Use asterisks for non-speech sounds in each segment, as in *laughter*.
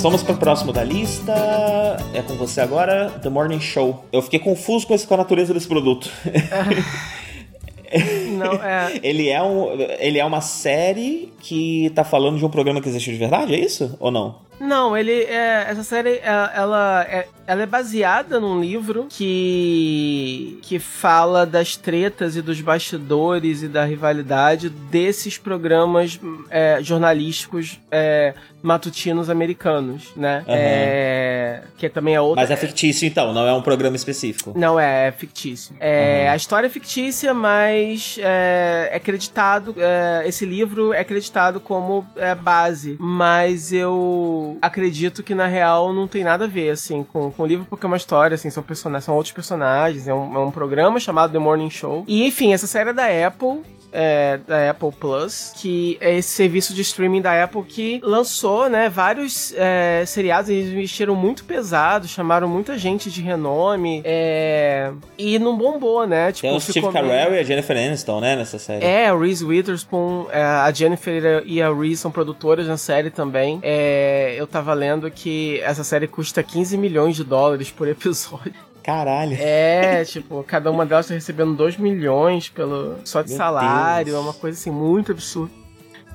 Vamos para o próximo da lista. É com você agora, The Morning Show. Eu fiquei confuso com, esse, com a natureza desse produto. *laughs* Não, é... *laughs* ele, é um, ele é uma série que tá falando de um programa que existiu de verdade, é isso? Ou não? Não, ele é, essa série é, ela é, ela é baseada num livro que que fala das tretas e dos bastidores e da rivalidade desses programas é, jornalísticos é, matutinos americanos, né? Uhum. É, que também é outra. Mas é fictício então, não é um programa específico. Não é, é fictício. É, uhum. A história é fictícia, mas é, é acreditado. esse livro é acreditado como base, mas eu acredito que na real não tem nada a ver, assim, com, com o livro, porque é uma história, assim, são personagens, são outros personagens, é um, é um programa chamado The Morning Show. E, enfim, essa série é da Apple, é, da Apple Plus, que é esse serviço de streaming da Apple que lançou, né, vários é, seriados, eles investiram muito pesado, chamaram muita gente de renome, é, e não bombou, né? Tipo, Tem o Steve Carell e a Jennifer Aniston, né, nessa série. É, a Reese Witherspoon, é, a Jennifer e a Reese são produtoras na série também. É, eu tava lendo que essa série custa 15 milhões de dólares por episódio. Caralho. É, tipo, cada uma delas tá recebendo 2 milhões pelo, só de Meu salário, Deus. é uma coisa assim muito absurda.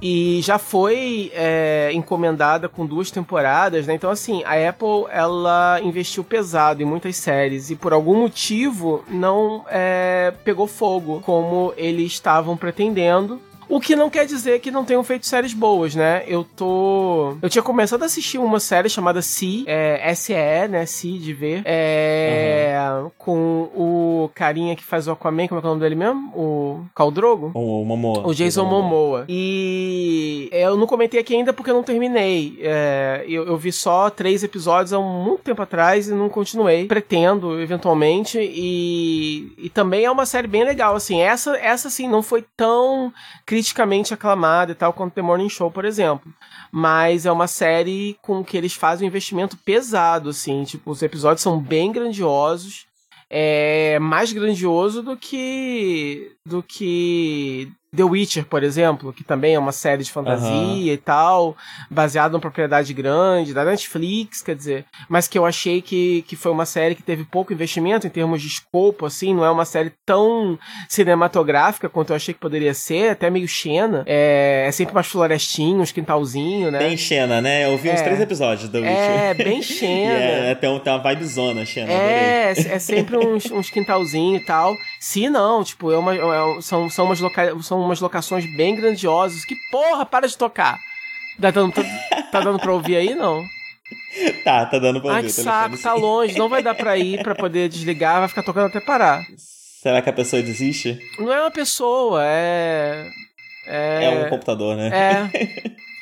E já foi é, encomendada com duas temporadas, né? Então, assim, a Apple, ela investiu pesado em muitas séries e por algum motivo não é, pegou fogo como eles estavam pretendendo. O que não quer dizer que não tenham feito séries boas, né? Eu tô. Eu tinha começado a assistir uma série chamada Si, é, SE, né? Si de ver. É. Uhum. Com o carinha que faz o Aquaman, como é, é o nome dele mesmo? O Caldrogo? O Momoa. O Jason Momoa. E eu não comentei aqui ainda porque eu não terminei. É, eu, eu vi só três episódios há muito tempo atrás e não continuei. Pretendo, eventualmente. E, e também é uma série bem legal, assim. Essa, essa assim, não foi tão criticamente aclamada e tal, quanto The Morning Show, por exemplo. Mas é uma série com que eles fazem um investimento pesado, assim. Tipo, os episódios são bem grandiosos. É mais grandioso do que. do que The Witcher, por exemplo, que também é uma série de fantasia uhum. e tal, baseada numa propriedade grande, da Netflix, quer dizer, mas que eu achei que, que foi uma série que teve pouco investimento em termos de escopo, assim, não é uma série tão cinematográfica quanto eu achei que poderia ser, até meio Xena. É, é sempre mais florestinho, uns quintalzinho, né? Bem Xena, né? Eu vi é, uns três episódios do Witcher. É, bem *laughs* Xena. é, tem, tem uma vibezona, Xena. É, é sempre uns, uns quintalzinho e tal. Se não, tipo, é uma, é, são, são umas locais. São umas locações bem grandiosas. Que porra, para de tocar! Tá dando, tá, tá dando pra ouvir aí, não? *laughs* tá, tá dando pra ouvir. Ai, que saco, tá longe, não vai dar pra ir pra poder desligar, vai ficar tocando até parar. Será que a pessoa desiste? Não é uma pessoa, é. É, é um computador, né? É. *laughs*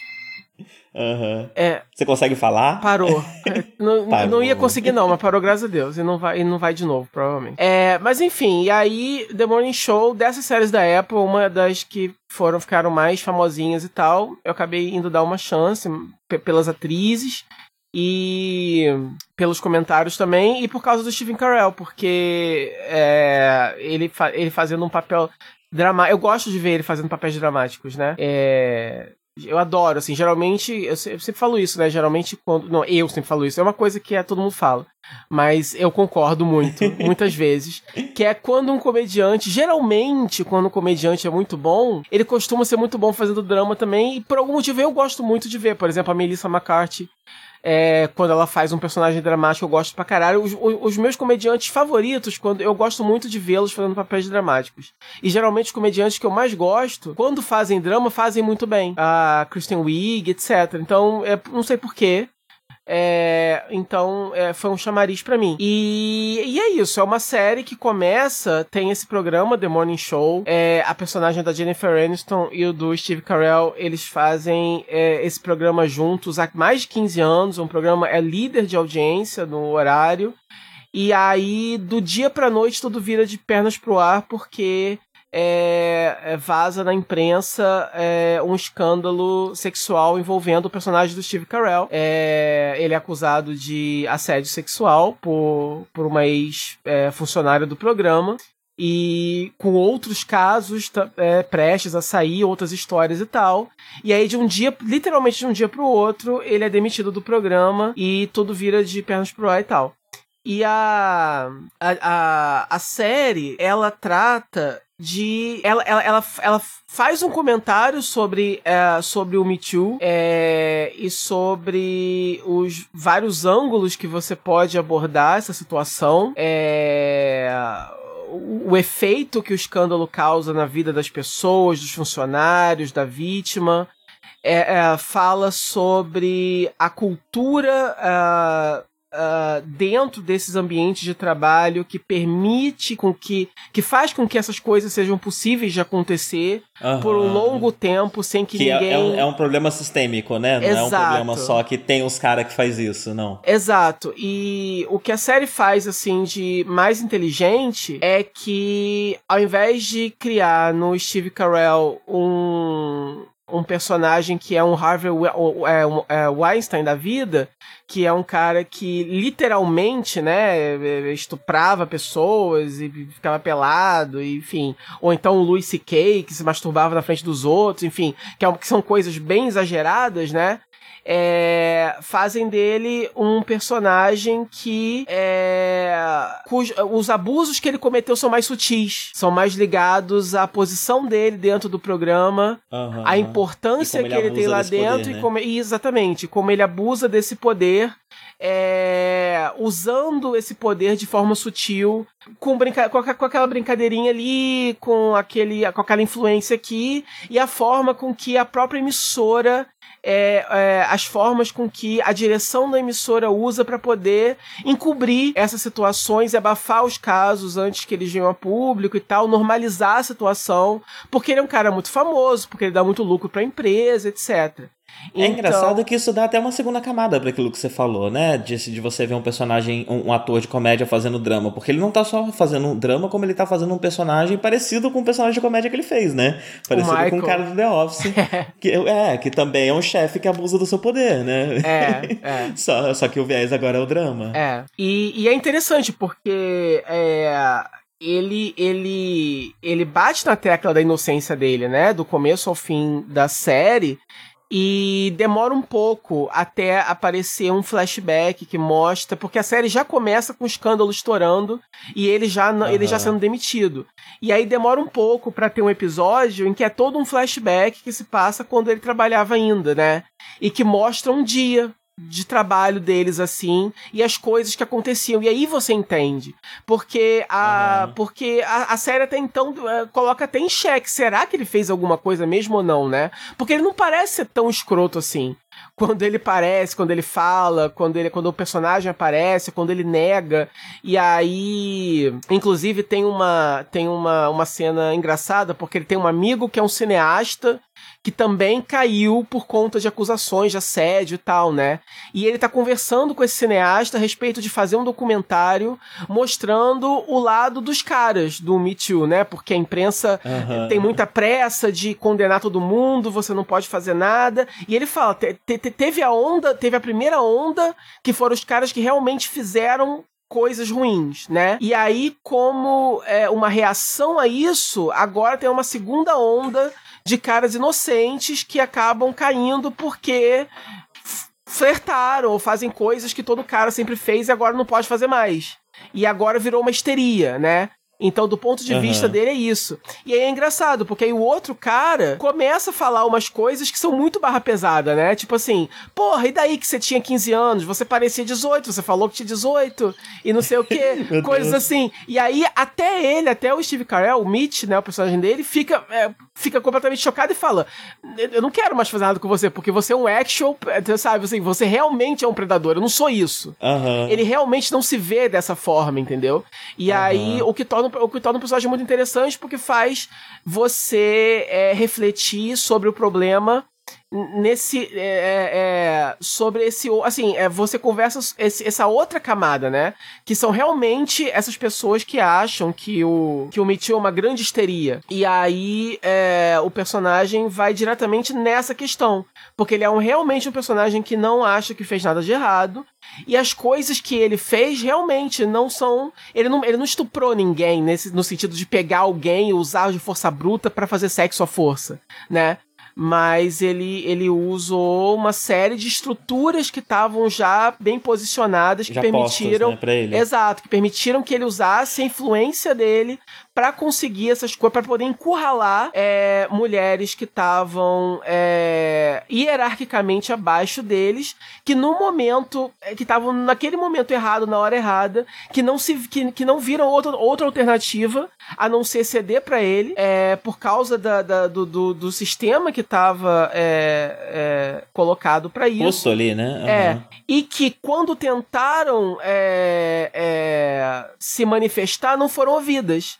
Uhum. É, Você consegue falar? Parou. *laughs* não, não ia conseguir, não, mas parou, graças a Deus. E não vai, e não vai de novo, provavelmente. É, mas enfim, e aí, The Morning Show, dessas séries da Apple, uma das que foram, ficaram mais famosinhas e tal, eu acabei indo dar uma chance pelas atrizes e pelos comentários também, e por causa do Steven Carell, porque é, ele, fa ele fazendo um papel dramático. Eu gosto de ver ele fazendo papéis dramáticos, né? É, eu adoro, assim, geralmente, eu sempre falo isso, né? Geralmente quando. Não, eu sempre falo isso, é uma coisa que é, todo mundo fala. Mas eu concordo muito, *laughs* muitas vezes. Que é quando um comediante, geralmente, quando um comediante é muito bom, ele costuma ser muito bom fazendo drama também. E por algum motivo eu gosto muito de ver. Por exemplo, a Melissa McCarthy é, quando ela faz um personagem dramático, eu gosto pra caralho. Os, os meus comediantes favoritos, quando eu gosto muito de vê-los fazendo papéis dramáticos. E geralmente os comediantes que eu mais gosto, quando fazem drama, fazem muito bem. A Kristen Wiig, etc. Então, é, não sei porquê. É, então, é, foi um chamariz para mim. E, e, é isso, é uma série que começa, tem esse programa, The Morning Show. É, a personagem da Jennifer Aniston e o do Steve Carell, eles fazem é, esse programa juntos há mais de 15 anos. Um programa é líder de audiência no horário. E aí, do dia pra noite, tudo vira de pernas pro ar, porque é, é, vaza na imprensa é, um escândalo sexual envolvendo o personagem do Steve Carell. É, ele é acusado de assédio sexual por, por uma ex-funcionária do programa. E com outros casos é, prestes a sair, outras histórias e tal. E aí, de um dia, literalmente de um dia pro outro, ele é demitido do programa e tudo vira de pernas pro ar e tal. E a, a, a, a série, ela trata de. Ela, ela, ela, ela faz um comentário sobre, é, sobre o Me Too é, e sobre os vários ângulos que você pode abordar essa situação. É, o, efeito que o escândalo causa na vida das pessoas, dos funcionários, da vítima. É, é, fala sobre a cultura uh, dentro desses ambientes de trabalho que permite com que que faz com que essas coisas sejam possíveis de acontecer uhum. por um longo tempo sem que, que ninguém é, é, um, é, um, problema sistêmico, né? Não Exato. é um problema só que tem os caras que faz isso, não. Exato. E o que a série faz assim de mais inteligente é que ao invés de criar no Steve Carell um um personagem que é um Harvey é, é, Weinstein da vida, que é um cara que literalmente, né, estuprava pessoas e ficava pelado, enfim. Ou então o Louis C.K., que se masturbava na frente dos outros, enfim. Que, é, que são coisas bem exageradas, né? É, fazem dele um personagem que é, cujo, os abusos que ele cometeu são mais sutis, são mais ligados à posição dele dentro do programa, uhum, a importância que ele tem lá dentro poder, né? e como exatamente como ele abusa desse poder é, usando esse poder de forma sutil, com, brinca com, com, aquela brincadeirinha ali, com, aquele, com aquela influência aqui, e a forma com que a própria emissora é, é, as formas com que a direção da emissora usa para poder encobrir essas situações e abafar os casos antes que eles venham a público e tal, normalizar a situação, porque ele é um cara muito famoso, porque ele dá muito lucro para a empresa, etc. É então... engraçado que isso dá até uma segunda camada para aquilo que você falou, né? De, de você ver um personagem, um, um, ator de comédia fazendo drama. Porque ele não tá só fazendo um drama, como ele tá fazendo um personagem parecido com o personagem de comédia que ele fez, né? Parecido o com o cara do The Office. *laughs* que, é, que também é um chefe que abusa do seu poder, né? É, é. *laughs* só, só que o viés agora é o drama. É. E, e é interessante porque. É ele ele ele bate na tecla da inocência dele, né? Do começo ao fim da série. E demora um pouco até aparecer um flashback que mostra, porque a série já começa com o escândalo estourando e ele já uhum. ele já sendo demitido. E aí demora um pouco para ter um episódio em que é todo um flashback que se passa quando ele trabalhava ainda, né? E que mostra um dia de trabalho deles assim e as coisas que aconteciam e aí você entende porque a uhum. porque a, a, série até então uh, coloca até em xeque será que ele fez alguma coisa mesmo ou não né porque ele não parece ser tão escroto assim *laughs* quando ele parece, quando ele fala, quando ele quando o personagem aparece, quando ele nega. E aí, inclusive tem uma tem uma, uma cena engraçada porque ele tem um amigo que é um cineasta que também caiu por conta de acusações de assédio e tal, né? E ele tá conversando com esse cineasta a respeito de fazer um documentário mostrando o lado dos caras do Me Too, né? Porque a imprensa uhum. tem muita pressa de condenar todo mundo, você não pode fazer nada. E ele fala, te, te, teve a onda, teve a primeira onda, que foram os caras que realmente fizeram coisas ruins, né? E aí, como é, uma reação a isso, agora tem uma segunda onda de caras inocentes que acabam caindo porque flertaram ou fazem coisas que todo cara sempre fez e agora não pode fazer mais. E agora virou uma histeria, né? Então, do ponto de uhum. vista dele, é isso. E aí é engraçado, porque aí o outro cara começa a falar umas coisas que são muito barra pesada, né? Tipo assim, porra, e daí que você tinha 15 anos? Você parecia 18, você falou que tinha 18, e não sei o quê. *laughs* coisas assim. E aí, até ele, até o Steve Carell, o Mitch, né, o personagem dele, fica, é, fica completamente chocado e fala: Eu não quero mais fazer nada com você, porque você é um actual, é, sabe, assim, você realmente é um predador, eu não sou isso. Uhum. Ele realmente não se vê dessa forma, entendeu? E uhum. aí, o que torna torna, o que torna um personagem muito interessante porque faz você é, refletir sobre o problema nesse é, é, é, sobre esse assim é, você conversa esse, essa outra camada né? Que são realmente essas pessoas que acham que o que o Mitchell é uma grande histeria. E aí é, o personagem vai diretamente nessa questão. Porque ele é um, realmente um personagem que não acha que fez nada de errado. E as coisas que ele fez realmente não são ele não, ele não estuprou ninguém nesse no sentido de pegar alguém e usar de força bruta para fazer sexo à força né mas ele, ele usou uma série de estruturas que estavam já bem posicionadas, que já permitiram. Postos, né, ele. Exato, que permitiram que ele usasse a influência dele para conseguir essas coisas, para poder encurralar é, mulheres que estavam é, hierarquicamente abaixo deles, que no momento, é, que estavam naquele momento errado, na hora errada, que não se que, que não viram outra, outra alternativa a não ser ceder para ele, é, por causa da, da do, do, do, sistema que estava é, é, colocado para isso. Posto ali, né? Uhum. É. E que quando tentaram se manifestar, não foram ouvidas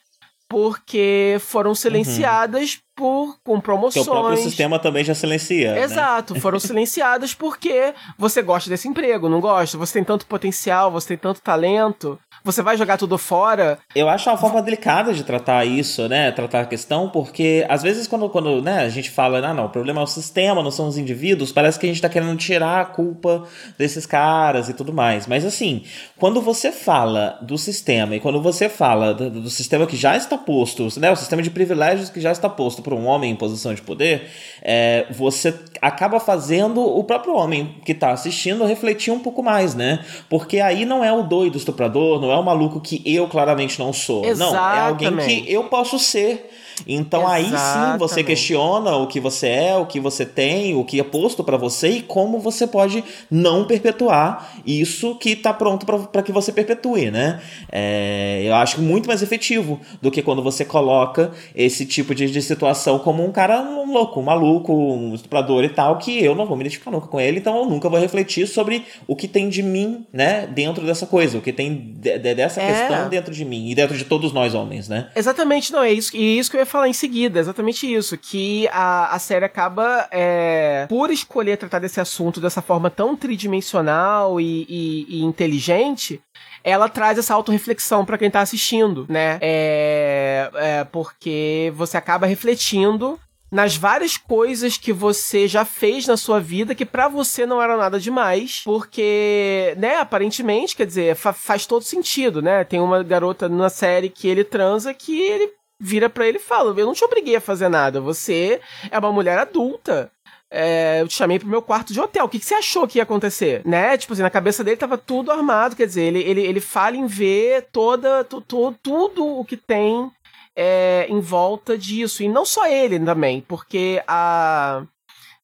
porque foram silenciadas uhum. por com promoções. Que o próprio sistema também já silencia. Né? Exato, né? foram *laughs* silenciadas porque você gosta desse emprego, não gosta? Você tem tanto potencial, você tem tanto talento, você vai jogar tudo fora. Eu acho uma forma delicada de tratar isso, né? Tratar a questão, porque às vezes quando, quando né, a gente fala, ah, não, o problema é o sistema, não são os indivíduos, parece que a gente tá querendo tirar a culpa desses caras e tudo mais. Mas assim, quando você fala do sistema e quando você fala do, do sistema que já está posto, né? O sistema de privilégios que já está posto para um homem em posição de poder, é, você acaba fazendo o próprio homem que está assistindo refletir um pouco mais, né? Porque aí não é o doido estuprador, não é o maluco que eu claramente não sou. Exatamente. Não, é alguém que eu posso ser então Exatamente. aí sim você questiona o que você é, o que você tem, o que é posto para você e como você pode não perpetuar isso que está pronto para que você perpetue, né? É, eu acho muito mais efetivo do que quando você coloca esse tipo de, de situação como um cara um louco, um maluco, um estuprador e tal, que eu não vou me identificar nunca com ele, então eu nunca vou refletir sobre o que tem de mim, né, dentro dessa coisa, o que tem de, de, dessa é. questão dentro de mim e dentro de todos nós homens, né? Exatamente, não, é isso, e isso que eu ia falar em seguida, exatamente isso, que a, a série acaba, é, por escolher tratar desse assunto dessa forma tão tridimensional e, e, e inteligente, ela traz essa autorreflexão para quem tá assistindo, né? É, é, porque você acaba refletindo nas várias coisas que você já fez na sua vida que para você não era nada demais, porque, né, aparentemente, quer dizer, fa faz todo sentido, né? Tem uma garota na série que ele transa que ele vira para ele e fala: Eu não te obriguei a fazer nada, você é uma mulher adulta. É, eu te chamei pro meu quarto de hotel. O que, que, você achou que ia acontecer? Né? Tipo assim, na cabeça dele tava tudo armado. Quer dizer, ele, ele, ele fala em ver toda, tu, tu, tudo o que tem é, em volta disso. E não só ele também, porque a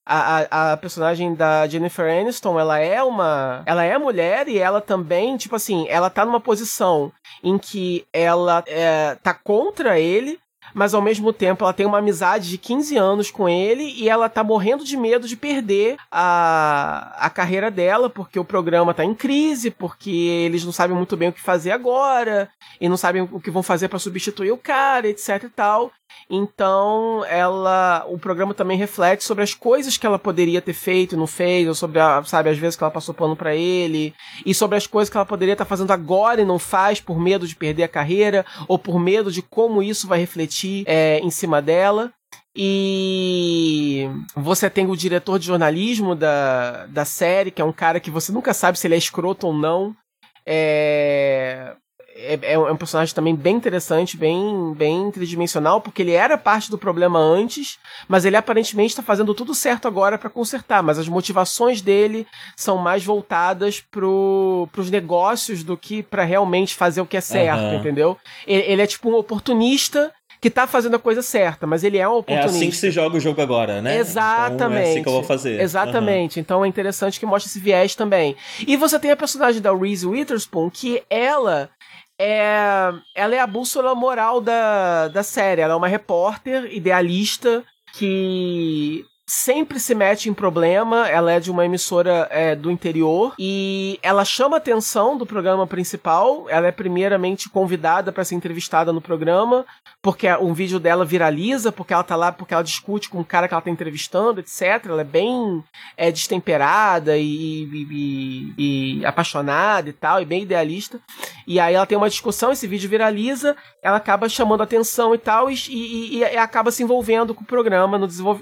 a, a, personagem da Jennifer Aniston, ela é uma. Ela é mulher e ela também, tipo assim, ela tá numa posição em que ela é, tá contra ele, mas ao mesmo tempo ela tem uma amizade de 15 anos com ele e ela tá morrendo de medo de perder a, a carreira dela, porque o programa tá em crise, porque eles não sabem muito bem o que fazer agora, e não sabem o que vão fazer para substituir o cara, etc e tal. Então, ela, o programa também reflete sobre as coisas que ela poderia ter feito e não fez, ou sobre, a, sabe, as vezes que ela passou pano para ele, e sobre as coisas que ela poderia estar tá fazendo agora e não faz por medo de perder a carreira, ou por medo de como isso vai refletir é, em cima dela. E você tem o diretor de jornalismo da, da série, que é um cara que você nunca sabe se ele é escroto ou não. É, é, é, um personagem também bem interessante, bem, bem tridimensional, porque ele era parte do problema antes, mas ele aparentemente está fazendo tudo certo agora para consertar. Mas as motivações dele são mais voltadas pro, pros negócios do que para realmente fazer o que é certo, uhum. entendeu? Ele, ele é tipo um oportunista que tá fazendo a coisa certa, mas ele é um oportunista. É assim que se joga o jogo agora, né? Exatamente. Então é assim que eu vou fazer. Exatamente. Uhum. Então é interessante que mostre esse viés também. E você tem a personagem da Reese Witherspoon, que ela é, ela é a bússola moral da, da série. Ela é uma repórter idealista que sempre se mete em problema. Ela é de uma emissora é, do interior e ela chama atenção do programa principal. Ela é primeiramente convidada para ser entrevistada no programa, porque um vídeo dela viraliza, porque ela tá lá, porque ela discute com o cara que ela tá entrevistando, etc. Ela é bem é, destemperada e, e, e, e apaixonada e tal, e bem idealista. E aí ela tem uma discussão, esse vídeo viraliza, ela acaba chamando atenção e tal, e, acaba se envolvendo com o programa no, desenvolv...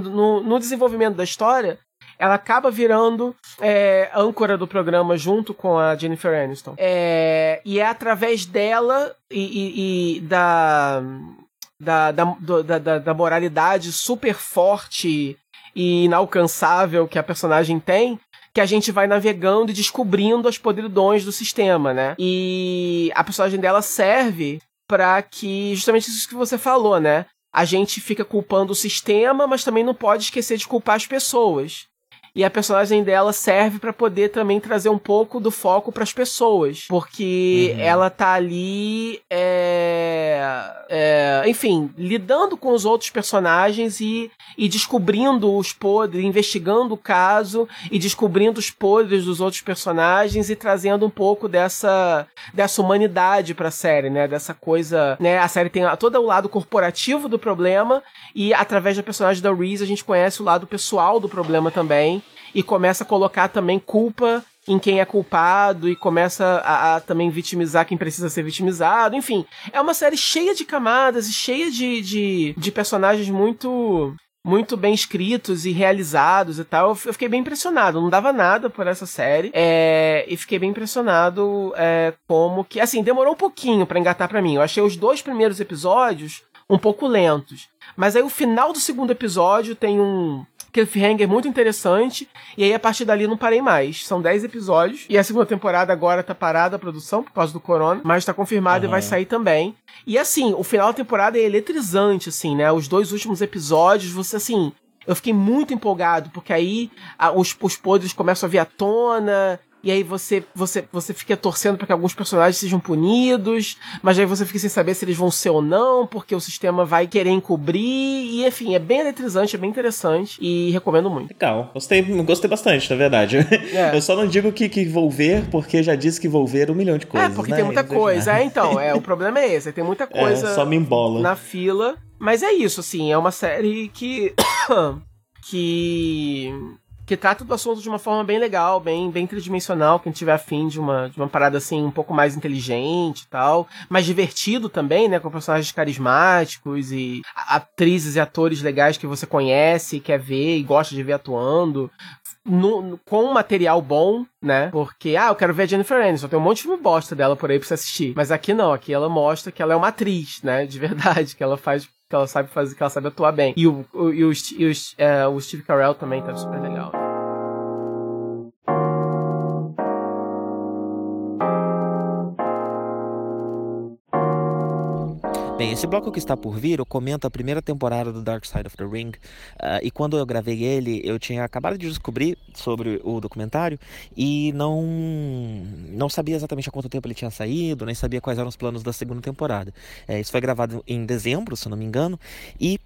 No, no, no desenvolvimento da história ela acaba virando é, âncora do programa junto com a Jennifer Aniston. É, e é através dela e, e, e da, da, da, da, da, moralidade super forte e inalcançável que a personagem tem que a gente vai navegando e descobrindo as podridões do sistema, né? E a personagem dela serve para que justamente isso que você falou, né? A gente fica culpando o sistema, mas também não pode esquecer de culpar as pessoas. E a personagem dela serve para poder também trazer um pouco do foco para as pessoas. Porque uhum. ela tá ali. É, é, enfim, lidando com os outros personagens e, e descobrindo os podres, investigando o caso e descobrindo os podres dos outros personagens e trazendo um pouco dessa, dessa humanidade pra série, né? Dessa coisa. Né? A série tem todo o lado corporativo do problema e através da personagem da Reese a gente conhece o lado pessoal do problema também e começa a colocar também culpa em quem é culpado e começa a, a, também vitimizar quem precisa ser vitimizado. Enfim, é uma série cheia de camadas e cheia de, de, de personagens muito muito bem escritos e realizados e tal. Eu fiquei bem impressionado. Não dava nada por essa série. É, e fiquei bem impressionado é, como que. Assim, demorou um pouquinho para engatar para mim. Eu achei os dois primeiros episódios um pouco lentos. Mas aí o final do segundo episódio tem um cliffhanger muito interessante. E aí, a partir dali, não parei mais. São 10 episódios. E a segunda temporada agora tá parada a produção por causa do corona. Mas tá confirmado uhum. e vai sair também. E assim, o final da temporada é eletrizante, assim, né? Os dois últimos episódios, você assim. Eu fiquei muito empolgado, porque aí a, os, os podres começam a vir à tona, e aí você você você fica torcendo para que alguns personagens sejam punidos, mas aí você fica sem saber se eles vão ser ou não, porque o sistema vai querer encobrir, e enfim, é bem eletrizante, é bem interessante e recomendo muito. Legal, gostei, gostei bastante, na verdade. É. *laughs* Eu só não digo que, que vou ver, porque já disse que vou ver um milhão de coisas. É, porque né? tem muita coisa, é, então, é, o problema é esse, tem muita *laughs* é, coisa é, só me embola. na fila, mas é isso, assim, é uma série que. *coughs* que que trata do assunto de uma forma bem legal, bem, bem tridimensional, quem tiver afim de uma, de uma parada assim um pouco mais inteligente e tal, mais divertido também, né, com personagens carismáticos e atrizes e atores legais que você conhece, quer ver e gosta de ver atuando. No, no, com um material bom, né? Porque, ah, eu quero ver a Jennifer Aniston, tem um monte de filme bosta dela por aí pra você assistir. Mas aqui não, aqui ela mostra que ela é uma atriz, né? De verdade, que ela faz que ela sabe fazer, que ela sabe atuar bem. E o, o, e o, e o, é, o Steve Carell também tá super legal. Bem, esse bloco que está por vir, eu comento a primeira temporada do Dark Side of the Ring. Uh, e quando eu gravei ele, eu tinha acabado de descobrir sobre o documentário e não, não sabia exatamente há quanto tempo ele tinha saído, nem sabia quais eram os planos da segunda temporada. É, isso foi gravado em dezembro, se não me engano, e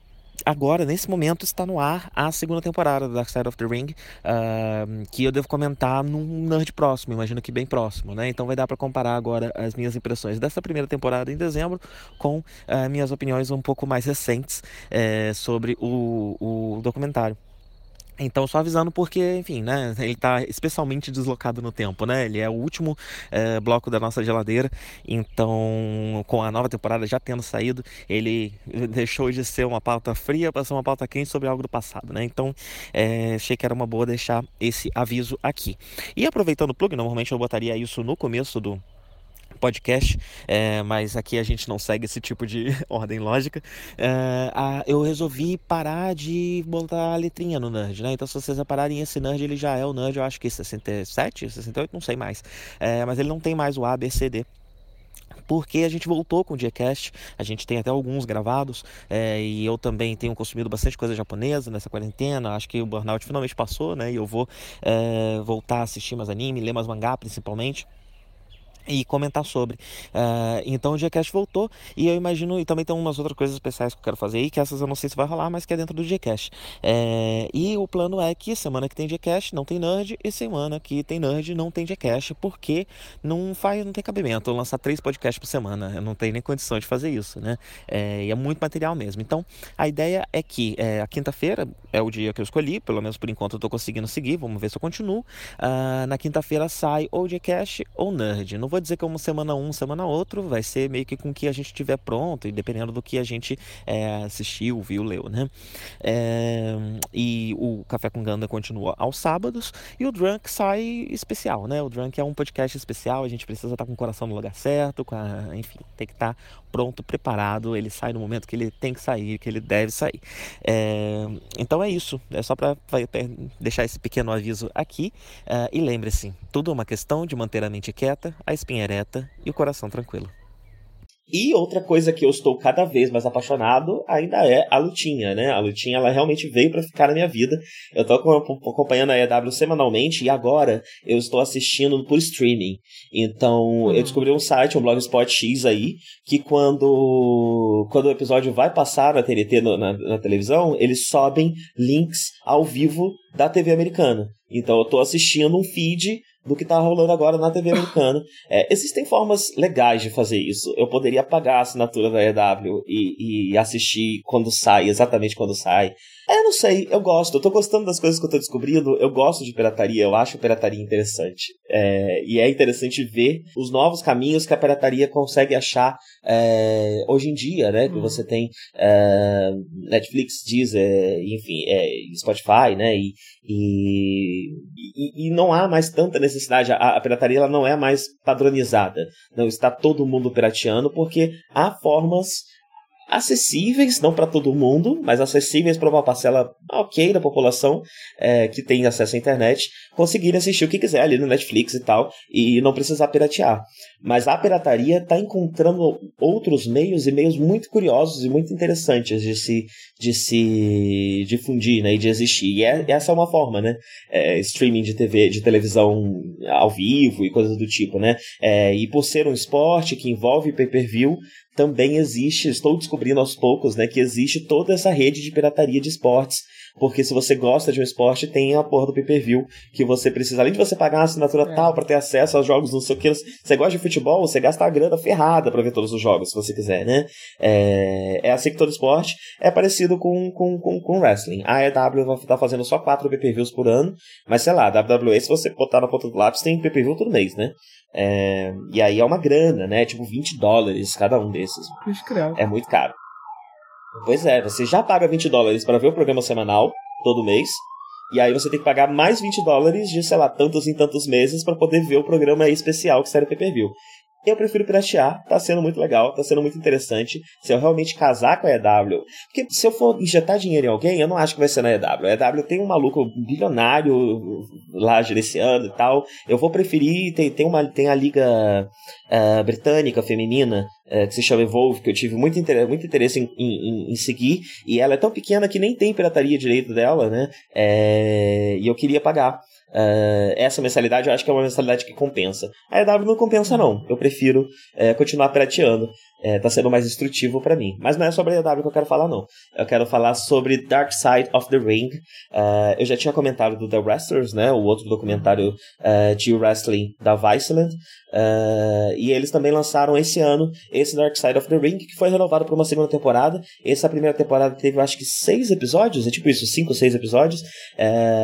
agora, nesse momento, está no ar a segunda temporada do Dark Side of the Ring, uh, que eu devo comentar num nerd próximo, imagino que bem próximo, né? Então vai dar para comparar agora as minhas impressões dessa primeira temporada em dezembro com uh, minhas opiniões um pouco mais recentes uh, sobre o, o documentário. Então, só avisando porque, enfim, né? Ele está especialmente deslocado no tempo, né? Ele é o último é, bloco da nossa geladeira. Então, com a nova temporada já tendo saído, ele *laughs* deixou de ser uma pauta fria para ser uma pauta quente sobre algo do passado, né? Então, é, achei que era uma boa deixar esse aviso aqui. E aproveitando o plug, normalmente eu botaria isso no começo do podcast, é, mas aqui a gente não segue esse tipo de *laughs* ordem lógica. É, a, eu resolvi parar de botar a letrinha no Nerd, né? Então, se vocês repararem, esse Nerd ele já é o Nerd, eu acho que 67, 68, não sei mais. É, mas ele não tem mais o A, B, C, D porque a gente voltou com o Diacast, a gente tem até alguns gravados, é, e eu também tenho consumido bastante coisa japonesa nessa quarentena, acho que o burnout finalmente passou, né, e eu vou é, voltar a assistir mais anime, ler mais mangá principalmente e comentar sobre. Uh, então o Gcast voltou e eu imagino, e também tem umas outras coisas especiais que eu quero fazer aí, que essas eu não sei se vai rolar, mas que é dentro do Gcast. É, e o plano é que semana que tem Gcast não tem Nerd, e semana que tem Nerd não tem Gcast, porque não faz, não tem cabimento lançar três podcasts por semana, eu não tenho nem condição de fazer isso, né? É, e é muito material mesmo. Então a ideia é que é, a quinta-feira é o dia que eu escolhi, pelo menos por enquanto eu tô conseguindo seguir, vamos ver se eu continuo. Uh, na quinta-feira sai ou Gcast ou Nerd. Vou dizer que é uma semana um, semana outro, vai ser meio que com o que a gente tiver pronto e dependendo do que a gente é, assistiu, viu, leu, né? É, e o Café com Ganda continua aos sábados e o Drunk sai especial, né? O Drunk é um podcast especial, a gente precisa estar com o coração no lugar certo, a, enfim, tem que estar pronto, preparado, ele sai no momento que ele tem que sair, que ele deve sair. É, então é isso, é só para deixar esse pequeno aviso aqui. Uh, e lembre-se, tudo é uma questão de manter a mente quieta, a espinha ereta e o coração tranquilo. E outra coisa que eu estou cada vez mais apaixonado ainda é a lutinha, né? A lutinha ela realmente veio para ficar na minha vida. Eu estou acompanhando a EW semanalmente e agora eu estou assistindo por streaming. Então uhum. eu descobri um site, um Blogspot X aí, que quando, quando o episódio vai passar na TNT, na, na, na televisão, eles sobem links ao vivo da TV americana. Então eu estou assistindo um feed do que está rolando agora na TV americana. É, existem formas legais de fazer isso. Eu poderia pagar a assinatura da EW e, e assistir quando sai, exatamente quando sai. É, não sei, eu gosto. Eu tô gostando das coisas que eu tô descobrindo. Eu gosto de pirataria, eu acho pirataria interessante. É, e é interessante ver os novos caminhos que a pirataria consegue achar é, hoje em dia, né? Que uhum. você tem é, Netflix, Deezer, enfim, é, Spotify, né? E, e, e, não há mais tanta necessidade. A, a pirataria ela não é mais padronizada. Não está todo mundo pirateando porque há formas acessíveis, não para todo mundo, mas acessíveis para uma parcela ok da população é, que tem acesso à internet, conseguir assistir o que quiser ali no Netflix e tal, e não precisar piratear. Mas a pirataria está encontrando outros meios e meios muito curiosos e muito interessantes de se, de se difundir né, e de existir. E é, essa é uma forma, né? É, streaming de TV, de televisão ao vivo e coisas do tipo, né? É, e por ser um esporte que envolve pay-per-view, também existe, estou descobrindo aos poucos, né, que existe toda essa rede de pirataria de esportes. Porque se você gosta de um esporte, tem a porra do pay-per-view que você precisa, além de você pagar uma assinatura é. tal para ter acesso aos jogos, não sei o que. Você gosta de futebol, você gasta a grana ferrada para ver todos os jogos, se você quiser, né? É, é assim que todo esporte é parecido com, com, com, com wrestling. A EW vai estar fazendo só quatro pay-per-views por ano, mas sei lá, a WWE, se você botar na ponta do lápis, tem pay-per-view todo mês, né? É, e aí é uma grana, né? Tipo 20 dólares cada um desses. É muito caro. Pois é, você já paga 20 dólares para ver o programa semanal todo mês. E aí você tem que pagar mais 20 dólares de, sei lá, tantos em tantos meses para poder ver o programa especial que sai no pay-per-view. Eu prefiro piratear, tá sendo muito legal, tá sendo muito interessante. Se eu realmente casar com a EW. Porque se eu for injetar dinheiro em alguém, eu não acho que vai ser na EW. A EW tem um maluco bilionário lá gerenciando e tal. Eu vou preferir. Tem, tem, uma, tem a Liga uh, Britânica Feminina, uh, que se chama Evolve, que eu tive muito interesse, muito interesse em, em, em, seguir. E ela é tão pequena que nem tem pirataria direito dela, né? É, e eu queria pagar. Uh, essa mensalidade eu acho que é uma mensalidade que compensa. A EW não compensa, não. Eu prefiro uh, continuar pirateando. Uh, tá sendo mais instrutivo para mim. Mas não é sobre a EW que eu quero falar, não. Eu quero falar sobre Dark Side of the Ring. Uh, eu já tinha comentado do The Wrestlers, né? O outro documentário de wrestling da Viceland. e eles também lançaram esse ano esse Dark Side of the Ring, que foi renovado por uma segunda temporada. Essa primeira temporada teve, acho que, seis episódios. É tipo isso, cinco, seis episódios.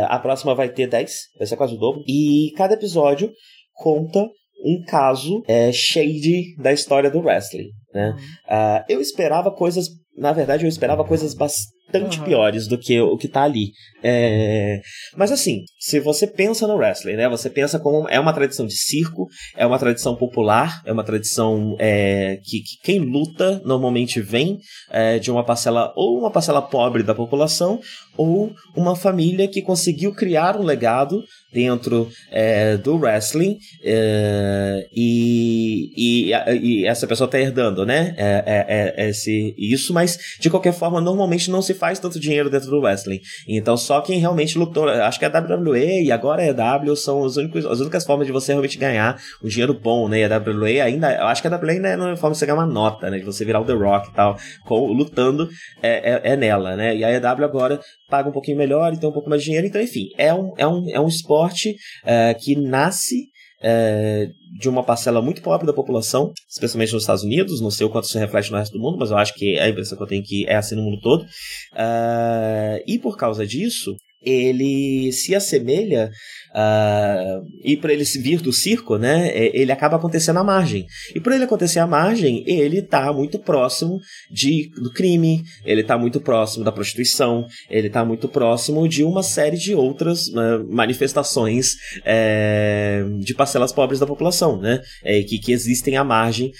a próxima vai ter dez vai ser quase o dobro. E cada episódio conta um caso é, shady da história do wrestling. Né? Uh, eu esperava coisas. Na verdade, eu esperava coisas bastante uhum. piores do que o que tá ali. É... Mas assim, se você pensa no wrestling, né? Você pensa como é uma tradição de circo, é uma tradição popular, é uma tradição é, que, que, quem luta normalmente vem é, de uma parcela ou uma parcela pobre da população ou uma família que conseguiu criar um legado dentro é, do wrestling é, e, e, e, essa pessoa está herdando, né? É, é, é, esse, isso, mas de qualquer forma, normalmente não se faz tanto dinheiro dentro do wrestling. Então, só quem realmente lutou, acho que a WWE e agora a EW são os únicos, as únicas formas de você realmente ganhar um dinheiro bom, né? E a WWE ainda, eu acho que a WWE ainda é uma forma de você ganhar uma nota, né? De você virar o The Rock e tal, com, lutando é, é, é nela, né? E a EW agora paga um pouquinho melhor e tem um pouco mais de dinheiro. Então, enfim, é um, é um, é um esporte uh, que nasce uh, de uma parcela muito pobre da população, especialmente nos Estados Unidos. Não sei o quanto isso reflete no resto do mundo, mas eu acho que a impressão que eu tenho que é assim no mundo todo. Uh, e por causa disso, ele se assemelha uh, e para ele vir do circo, né, é, ele acaba acontecendo à margem. E por ele acontecer à margem, ele está muito próximo de, do crime, ele está muito próximo da prostituição, ele está muito próximo de uma série de outras uh, manifestações uh, de parcelas pobres da população, né, é, que, que existem à margem,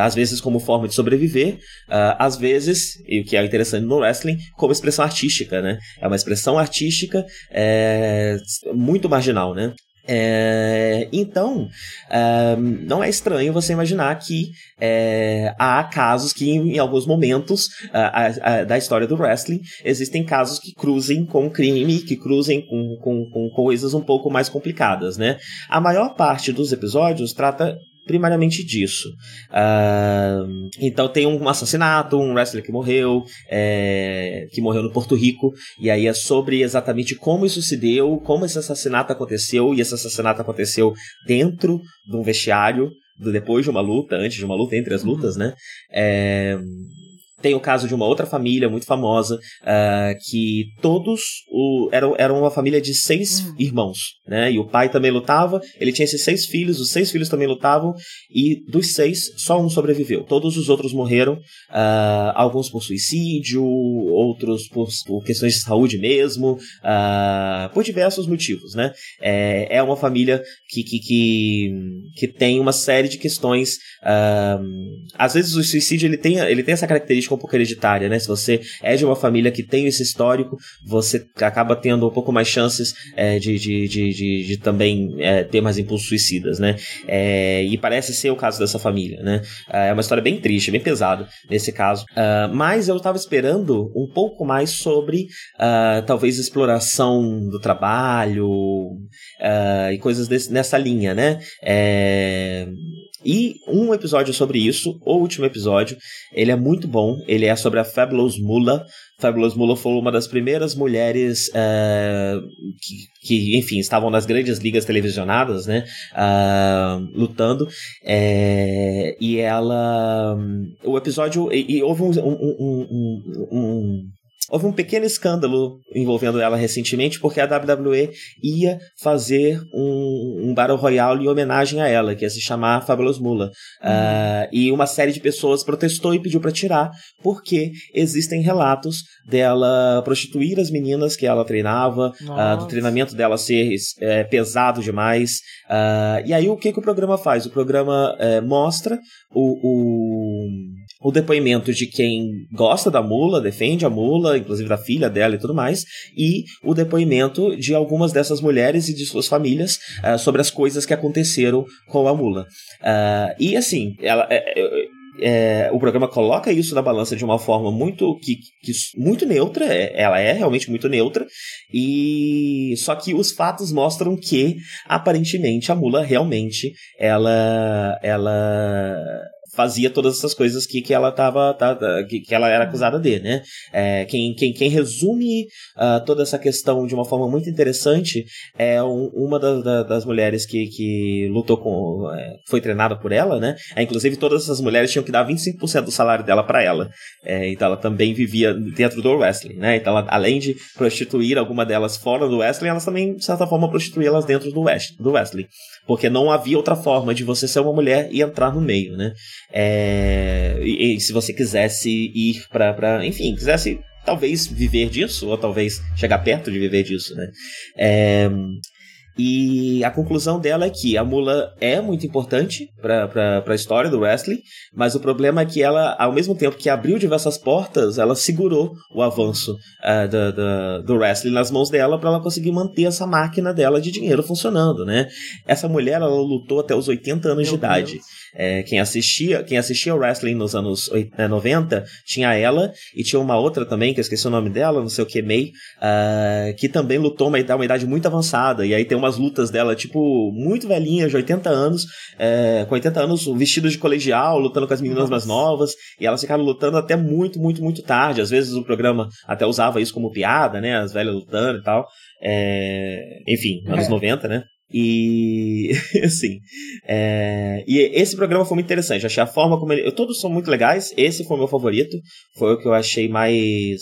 às vezes como forma de sobreviver, às vezes, e o que é interessante no wrestling, como expressão artística, né, é uma expressão artística muito marginal, né? É, então, é, não é estranho você imaginar que é, há casos que, em, alguns momentos a, a, da história do wrestling, existem casos que cruzem com crime, que cruzem com, com, com coisas um pouco mais complicadas, né? A maior parte dos episódios trata primariamente disso. Uh, então tem um assassinato, um wrestler que morreu, é, que morreu no Porto Rico, e aí é sobre exatamente como isso se deu, como esse assassinato aconteceu, e esse assassinato aconteceu dentro de um vestiário, depois de uma luta, antes de uma luta, entre as lutas, né? É, tem o caso de uma outra família muito famosa, uh, que todos o, eram, eram uma família de seis uhum. irmãos, né? E o pai também lutava, ele tinha esses seis filhos, os seis filhos também lutavam, e dos seis, só um sobreviveu. Todos os outros morreram, uh, alguns por suicídio, outros por, por questões de saúde mesmo, uh, por diversos motivos, né? É, é uma família que, que, que, que tem uma série de questões. às vezes o suicídio ele tem, ele tem essa característica um pouco hereditária, né? Se você é de uma família que tem esse histórico, você acaba tendo um pouco mais chances é, de, de, de, de, de também é, ter mais impulsos suicidas, né? É, e parece ser o caso dessa família, né? É uma história bem triste, bem pesada nesse caso. Uh, mas eu estava esperando um pouco mais sobre uh, talvez exploração do trabalho uh, e coisas desse, nessa linha, né? É, e um episódio sobre isso, o último episódio, ele é muito bom. Ele é sobre a Fabulous Mula. Fabulous Mula foi uma das primeiras mulheres uh, que, que, enfim, estavam nas grandes ligas televisionadas, né? Uh, lutando. É, e ela. O episódio. E, e houve um, um, um houve um pequeno escândalo envolvendo ela recentemente, porque a WWE ia fazer um, um Battle Royale em homenagem a ela, que ia se chamar Fabulous Mula. Uhum. Uh, e uma série de pessoas protestou e pediu para tirar, porque existem relatos dela prostituir as meninas que ela treinava, uh, do treinamento dela ser é, pesado demais. Uh, e aí o que, que o programa faz? O programa é, mostra o, o o depoimento de quem gosta da mula, defende a mula, inclusive da filha dela e tudo mais, e o depoimento de algumas dessas mulheres e de suas famílias uh, sobre as coisas que aconteceram com a mula. Uh, e assim, ela. É, é, é, o programa coloca isso na balança de uma forma muito que, que muito neutra, é, ela é realmente muito neutra, e só que os fatos mostram que aparentemente a mula realmente ela ela fazia todas essas coisas que, que ela tava, tá, tá, que, que ela era acusada de, né? É, quem, quem, quem resume uh, toda essa questão de uma forma muito interessante é um, uma das, das mulheres que, que lutou com, é, foi treinada por ela, né? É, inclusive todas essas mulheres tinham que dar 25% do salário dela para ela. É, então ela também vivia dentro do wrestling, né? Então ela, além de prostituir alguma delas fora do wrestling, elas também, de certa forma, prostituíam-las dentro do, do wrestling. Porque não havia outra forma de você ser uma mulher e entrar no meio, né? É, e, e, se você quisesse ir para, enfim, quisesse talvez viver disso, ou talvez chegar perto de viver disso, né? É, e a conclusão dela é que a mula é muito importante para a história do wrestling, mas o problema é que ela, ao mesmo tempo que abriu diversas portas, ela segurou o avanço uh, do, do, do, wrestling nas mãos dela para ela conseguir manter essa máquina dela de dinheiro funcionando, né? Essa mulher, ela lutou até os 80 anos Meu de idade. É, quem assistia quem assistia o wrestling nos anos 90 é, tinha ela e tinha uma outra também, que eu esqueci o nome dela, não sei o que, May, uh, que também lutou uma, uma idade muito avançada. E aí tem umas lutas dela, tipo, muito velhinha, de 80 anos, é, com 80 anos, vestidos de colegial, lutando com as meninas mais novas. E elas ficaram lutando até muito, muito, muito tarde. Às vezes o programa até usava isso como piada, né? As velhas lutando e tal. É, enfim, anos é. 90, né? E *laughs* assim, é, e esse programa foi muito interessante. Achei a forma como ele. Todos são muito legais. Esse foi o meu favorito. Foi o que eu achei mais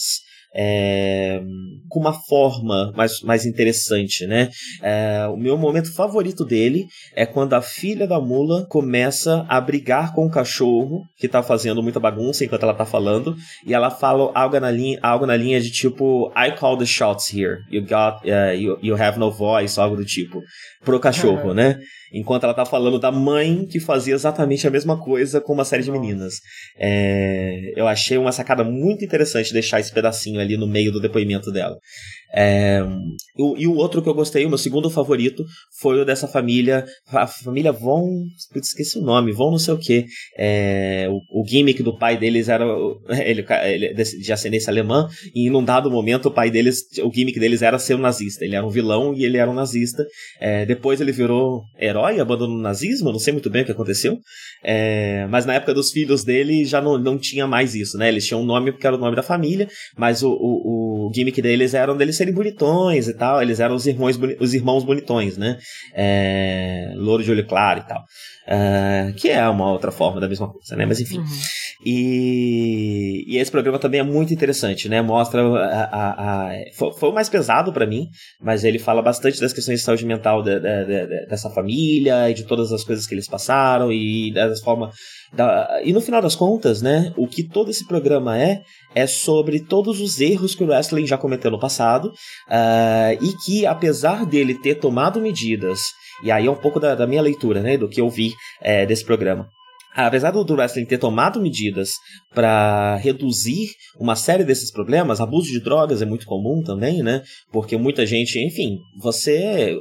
é, com uma forma mais, mais interessante, né? É, o meu momento favorito dele é quando a filha da mula começa a brigar com o cachorro que tá fazendo muita bagunça enquanto ela tá falando e ela fala algo na linha, algo na linha de tipo I call the shots here, you got, uh, you, you have no voice, algo do tipo pro cachorro, né? Enquanto ela tá falando da mãe que fazia exatamente a mesma coisa com uma série de meninas. É, eu achei uma sacada muito interessante deixar esse pedacinho ali no meio do depoimento dela. É, e, o outro que eu gostei, o meu segundo favorito, foi o dessa família, a família Von, esqueci o nome, Von não sei o que. É, o, o, gimmick do pai deles era *laughs* ele, ele, de ascendência alemã, e em um dado momento o pai deles, o gimmick deles era ser um nazista. Ele era um vilão e ele era um nazista. É, depois ele virou herói, abandonou o nazismo, não sei muito bem o que aconteceu. É, mas na época dos filhos dele já não, não tinha mais isso, né? Eles tinham um nome porque era o nome da família, mas o, o, o gimmick deles era um deles serem bonitões e tal. Eles eram os irmãos, os irmãos bonitões, né? É, louro de olho claro e tal. É, que é uma outra forma da mesma coisa, né? Mas enfim. Uhum. E, e, esse programa também é muito interessante, né? Mostra a. a, a foi, foi, o mais pesado para mim, mas ele fala bastante das questões de saúde mental de, de, de, dessa família e de todas as coisas que eles passaram e das formas. Da, e no final das contas, né? O que todo esse programa é, é sobre todos os erros que o wrestling já cometeu no passado uh, e que, apesar dele ter tomado medidas, e aí é um pouco da, da minha leitura, né? Do que eu vi é, desse programa apesar do wrestling ter tomado medidas para reduzir uma série desses problemas, abuso de drogas é muito comum também, né? Porque muita gente, enfim, você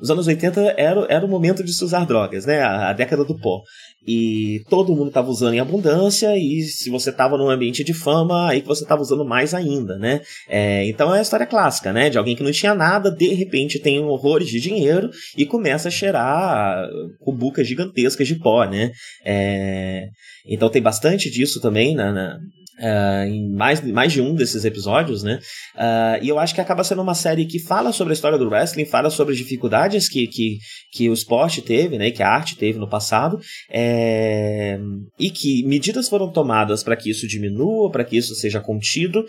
os anos 80 era, era o momento de se usar drogas, né? A, a década do pó. E todo mundo estava usando em abundância, e se você estava num ambiente de fama, aí que você estava usando mais ainda, né? É, então é a história clássica, né? De alguém que não tinha nada, de repente tem horrores de dinheiro e começa a cheirar cubucas gigantescas de pó, né? É, Então tem bastante disso também na, na Uh, em mais, mais de um desses episódios, né? Uh, e eu acho que acaba sendo uma série que fala sobre a história do wrestling, fala sobre as dificuldades que, que, que o esporte teve, né? Que a arte teve no passado, é... e que medidas foram tomadas para que isso diminua, para que isso seja contido,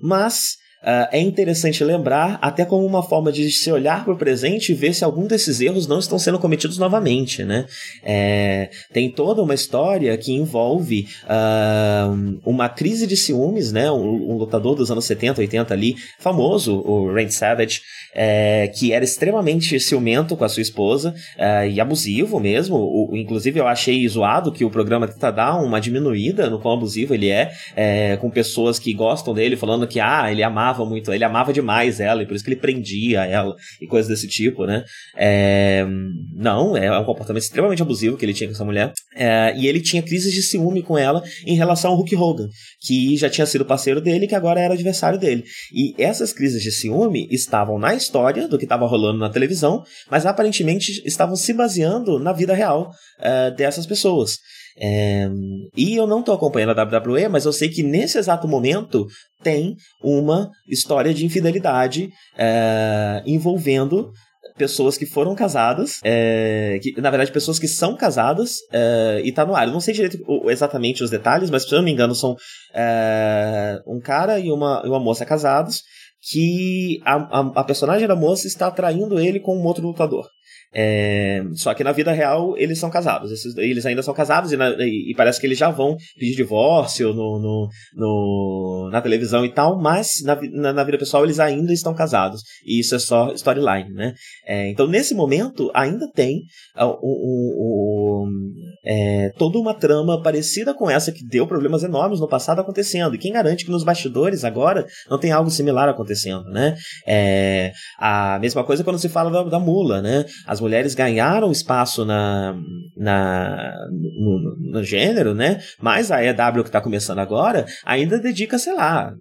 mas Uh, é interessante lembrar, até como uma forma de se olhar para o presente e ver se algum desses erros não estão sendo cometidos novamente, né? É, tem toda uma história que envolve uh, uma crise de ciúmes, né? Um, um, lutador dos anos 70, 80 ali, famoso, o Randy Savage, é, que era extremamente ciumento com a sua esposa é, e abusivo mesmo. O, inclusive, eu achei zoado que o programa tenta dar uma diminuída no quão abusivo ele é, é com pessoas que gostam dele, falando que, ah, ele amava amava muito, ele amava demais ela, e por isso que ele prendia ela, e coisas desse tipo, né? É, não, é um comportamento extremamente abusivo que ele tinha com essa mulher. É, e ele tinha crises de ciúme com ela em relação ao Hulk Hogan, que já tinha sido parceiro dele, que agora era adversário dele. E essas crises de ciúme estavam na história do que estava rolando na televisão, mas aparentemente estavam se baseando na vida real é, dessas pessoas. É, e eu não estou acompanhando a WWE, mas eu sei que nesse exato momento tem uma história de infidelidade é, envolvendo pessoas que foram casadas, é, que, na verdade, pessoas que são casadas é, e tá no ar. Eu não sei direito exatamente os detalhes, mas se eu não me engano, são é, um cara e uma, uma moça casados que a, a, a, personagem da moça está traindo ele com um outro lutador. É, só que na vida real eles são casados. Esses, eles ainda são casados e, na, e, parece que eles já vão pedir divórcio no, no, no na televisão e tal, mas na, na, na, vida pessoal eles ainda estão casados. E isso é só storyline, né? É, então nesse momento ainda tem o, o, o é, toda uma trama parecida com essa que deu problemas enormes no passado acontecendo. E quem garante que nos bastidores agora não tem algo similar acontecendo, né? É, a mesma coisa quando se fala da, da mula, né? As mulheres ganharam espaço na, na, no, no gênero, né? Mas a EW que está começando agora ainda dedica, sei lá,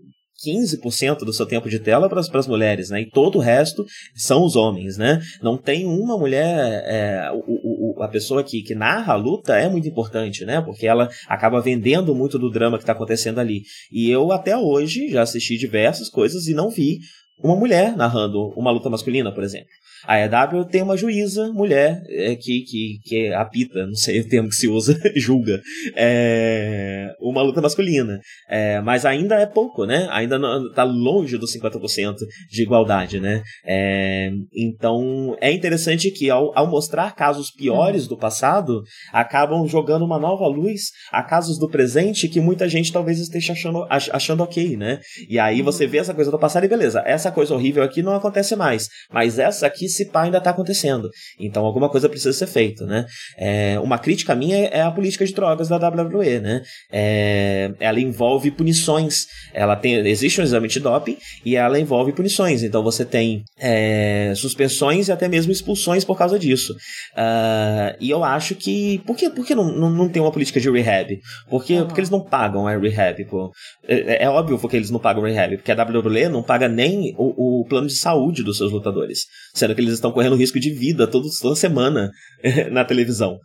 15% do seu tempo de tela para as mulheres, né? E todo o resto são os homens, né? Não tem uma mulher. É, o, o, a pessoa que, que narra a luta é muito importante, né? Porque ela acaba vendendo muito do drama que está acontecendo ali. E eu até hoje já assisti diversas coisas e não vi uma mulher narrando uma luta masculina, por exemplo. A EW tem uma juíza, mulher, é, que, que, que apita, não sei o termo que se usa, *laughs* julga, é, uma luta masculina. É, mas ainda é pouco, né? Ainda está longe dos 50% de igualdade, né? É, então, é interessante que ao, ao mostrar casos piores uhum. do passado, acabam jogando uma nova luz a casos do presente que muita gente talvez esteja achando, achando ok, né? E aí você vê essa coisa do passado e beleza, essa coisa horrível aqui não acontece mais, mas essa aqui se pá ainda está acontecendo. Então alguma coisa precisa ser feita, né? É, uma crítica minha é a política de drogas da WWE, né? É, ela envolve punições. Ela tem, existe um exame de doping e ela envolve punições. Então você tem é, suspensões e até mesmo expulsões por causa disso. Uh, e eu acho que. Por que, por que não, não, não tem uma política de rehab? Porque, porque eles não pagam a rehab. Pô. É, é, óbvio porque eles não pagam rehab, porque a WWE não paga nem o, o plano de saúde dos seus lutadores. Sendo que eles estão correndo risco de vida toda semana *laughs* na televisão.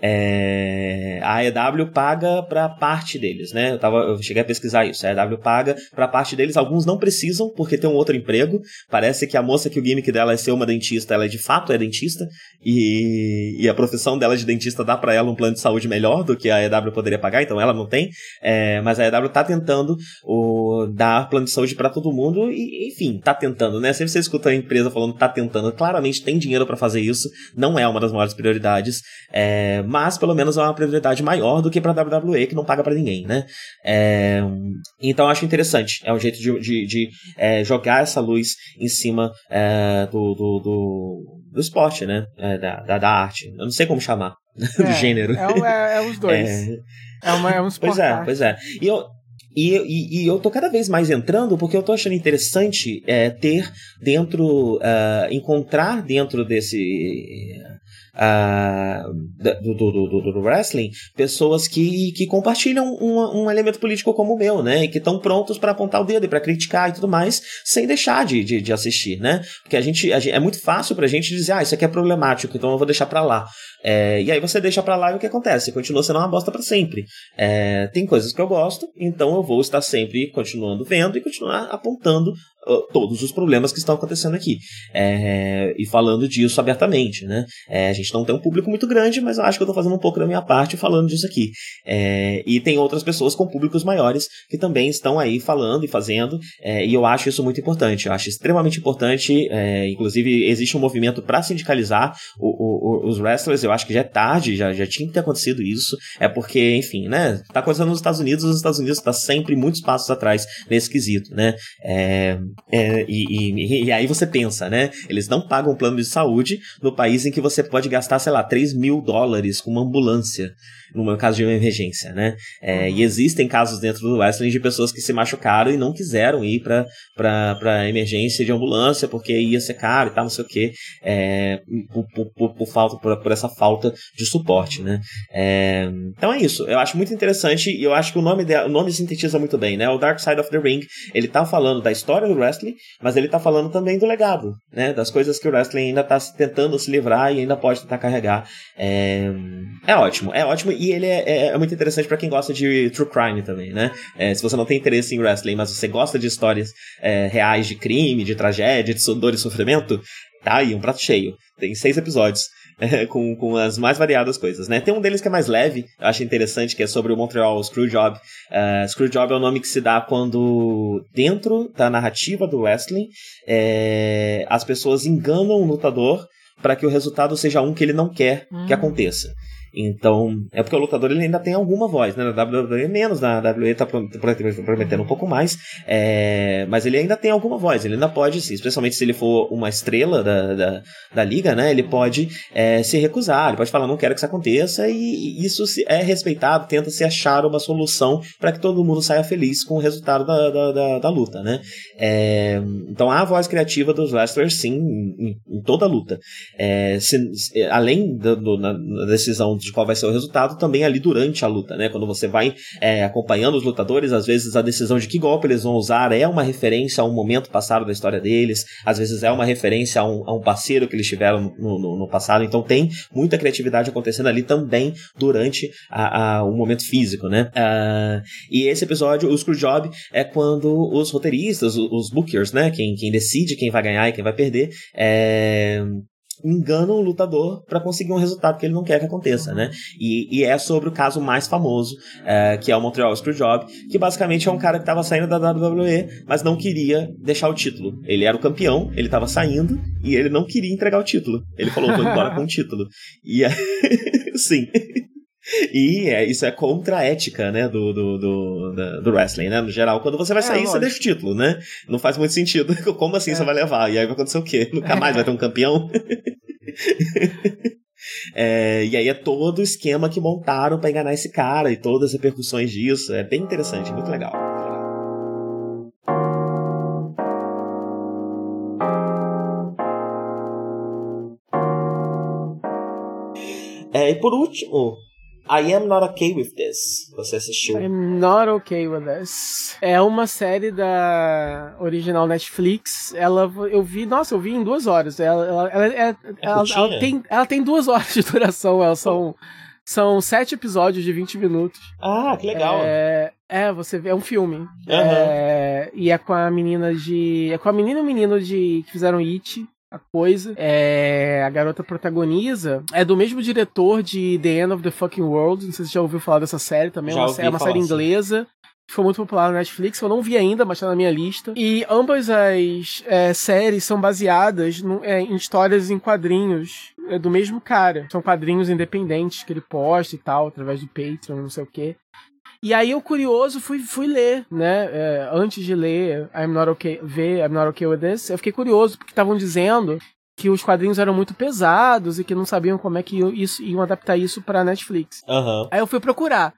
É, a EW paga para parte deles, né? Eu, tava, eu cheguei a pesquisar isso. A EW paga para parte deles. Alguns não precisam porque tem um outro emprego. Parece que a moça que o gimmick dela é ser uma dentista, ela de fato é dentista e, e a profissão dela de dentista dá para ela um plano de saúde melhor do que a EW poderia pagar. Então ela não tem, é, mas a EW tá tentando o, dar plano de saúde para todo mundo e, enfim, tá tentando, né? Sempre você escuta a empresa falando tá tentando, claramente tem dinheiro para fazer isso. Não é uma das maiores prioridades. É, mas pelo menos é uma prioridade maior do que pra WWE, que não paga para ninguém, né? É, então acho interessante. É um jeito de, de, de é, jogar essa luz em cima é, do, do, do, do, esporte, né? É, da, da, da, arte. Eu não sei como chamar. *laughs* do é, gênero. É, os dois. É, uma, é um esporte. Pois é, pois é. E eu, e, e, e, eu tô cada vez mais entrando porque eu tô achando interessante é, ter dentro, uh, encontrar dentro desse uh, do, do, do, do, wrestling, pessoas que, que compartilham um, um elemento político como o meu, né? E que estão prontos para apontar o dedo e para criticar e tudo mais, sem deixar de, de, de, assistir, né? Porque a gente, a gente é muito fácil pra gente dizer, ah, isso aqui é problemático, então eu vou deixar para lá. É, e aí você deixa para lá e o que acontece? Continua sendo uma bosta para sempre. É, tem coisas que eu gosto, então eu vou estar sempre continuando vendo e continuar apontando uh, todos os problemas que estão acontecendo aqui. É, e falando disso abertamente, né? É, a gente não tem um público muito grande, mas eu acho que eu estou fazendo um pouco da minha parte falando disso aqui. É, e tem outras pessoas com públicos maiores que também estão aí falando e fazendo, é, e eu acho isso muito importante. Eu acho extremamente importante, é, inclusive existe um movimento para sindicalizar o, o, os wrestlers, eu acho que já é tarde, já, já tinha que ter acontecido isso, é porque, enfim, né? Tá acontecendo nos Estados Unidos, os Estados Unidos está sempre muitos passos atrás nesse quesito, né? É, é, e, e, e, aí você pensa, né? Eles não pagam plano de saúde no país em que você pode gastar, sei lá, 3 mil dólares com uma ambulância no caso de uma emergência, né? É, uhum. E existem casos dentro do wrestling de pessoas que se machucaram e não quiseram ir pra, pra, pra emergência de ambulância porque ia ser caro e tal, não sei o quê, é, por, por, por, por, falta, por, por essa falta de suporte, né? É, então é isso, eu acho muito interessante e eu acho que o nome, de, o nome sintetiza muito bem, né? O Dark Side of the Ring, ele tá falando da história do wrestling, mas ele tá falando também do legado, né? Das coisas que o wrestling ainda tá tentando se livrar e ainda pode tentar carregar. É, é ótimo, é ótimo e ele é, é, é muito interessante para quem gosta de true crime também, né? É, se você não tem interesse em wrestling, mas você gosta de histórias é, reais de crime, de tragédia, de dor e sofrimento, tá aí, um prato cheio. Tem seis episódios. É, *laughs* com, com as mais variadas coisas, né? Tem um deles que é mais leve, eu acho interessante, que é sobre o Montreal Screwjob. Uh, Screwjob é o nome que se dá quando, dentro da narrativa do wrestling, é, as pessoas enganam o lutador para que o resultado seja um que ele não quer hum. que aconteça. Então, é porque o lutador ele ainda tem alguma voz, né? Na WWE menos, na WWE tá prometendo um pouco mais, é, mas ele ainda tem alguma voz, ele ainda pode, especialmente se ele for uma estrela da, da, da liga, né? Ele pode é, se recusar, ele pode falar, não quero que isso aconteça, e isso é respeitado, tenta se achar uma solução para que todo mundo saia feliz com o resultado da, da, da, da luta, né? É, então, há a voz criativa dos wrestlers, sim, em, em toda a luta. É, se, além da, do, na, na decisão de qual vai ser o resultado também ali durante a luta, né? Quando você vai é, acompanhando os lutadores, às vezes a decisão de que golpe eles vão usar é uma referência a um momento passado da história deles, às vezes é uma referência a um, a um parceiro que eles tiveram no, no, no, passado, então tem muita criatividade acontecendo ali também durante a, a, o momento físico, né? Uh, e esse episódio, o Screwjob, é quando os roteiristas, os, os bookers, né? Quem, quem decide quem vai ganhar e quem vai perder, é, enganam o lutador para conseguir um resultado que ele não quer que aconteça, né? E, e é sobre o caso mais famoso, é, que é o Montreal Screwjob, que basicamente é um cara que estava saindo da WWE, mas não queria deixar o título. Ele era o campeão, ele estava saindo e ele não queria entregar o título. Ele falou, vou embora com o *laughs* título. E é... *laughs* sim. E é, isso é contra a ética, né, do, do, do, do, wrestling, né, no geral. Quando você vai é, sair, é, você deixa o título, né? Não faz muito sentido. *laughs* Como assim é. você vai levar? E aí vai acontecer o quê? Nunca mais vai ter um campeão? *laughs* É, e aí é todo o esquema que montaram para enganar esse cara e todas as repercussões disso. É bem interessante, muito legal. É, e por último, I Am Not Okay With This. Você assistiu? I'm Not Okay With This. É uma série da original Netflix. Ela, eu vi, nossa, eu vi em duas horas. Ela, ela, ela, é, ela, tem, ela tem duas *laughs* horas de duração. Elas são, são sete episódios de 20 minutos. Ah, que legal. É, é você vê, é um filme. Uhum. É, e é com a menina de. É com a menina e o menino de que fizeram It a coisa. É, a garota protagoniza. É do mesmo diretor de The End of the Fucking World. Não sei se você já ouviu falar dessa série também. Já é uma, uma série inglesa. Assim. Foi muito popular na Netflix, eu não vi ainda, mas tá na minha lista. E ambas as é, séries são baseadas no, é, em histórias em quadrinhos é, do mesmo cara. São quadrinhos independentes que ele posta e tal, através do Patreon, não sei o quê. E aí eu curioso fui, fui ler, né? É, antes de ler I'm Not Okay, ver I'm Not Okay With This, eu fiquei curioso, porque estavam dizendo que os quadrinhos eram muito pesados e que não sabiam como é que isso, iam adaptar isso pra Netflix. Uhum. Aí eu fui procurar.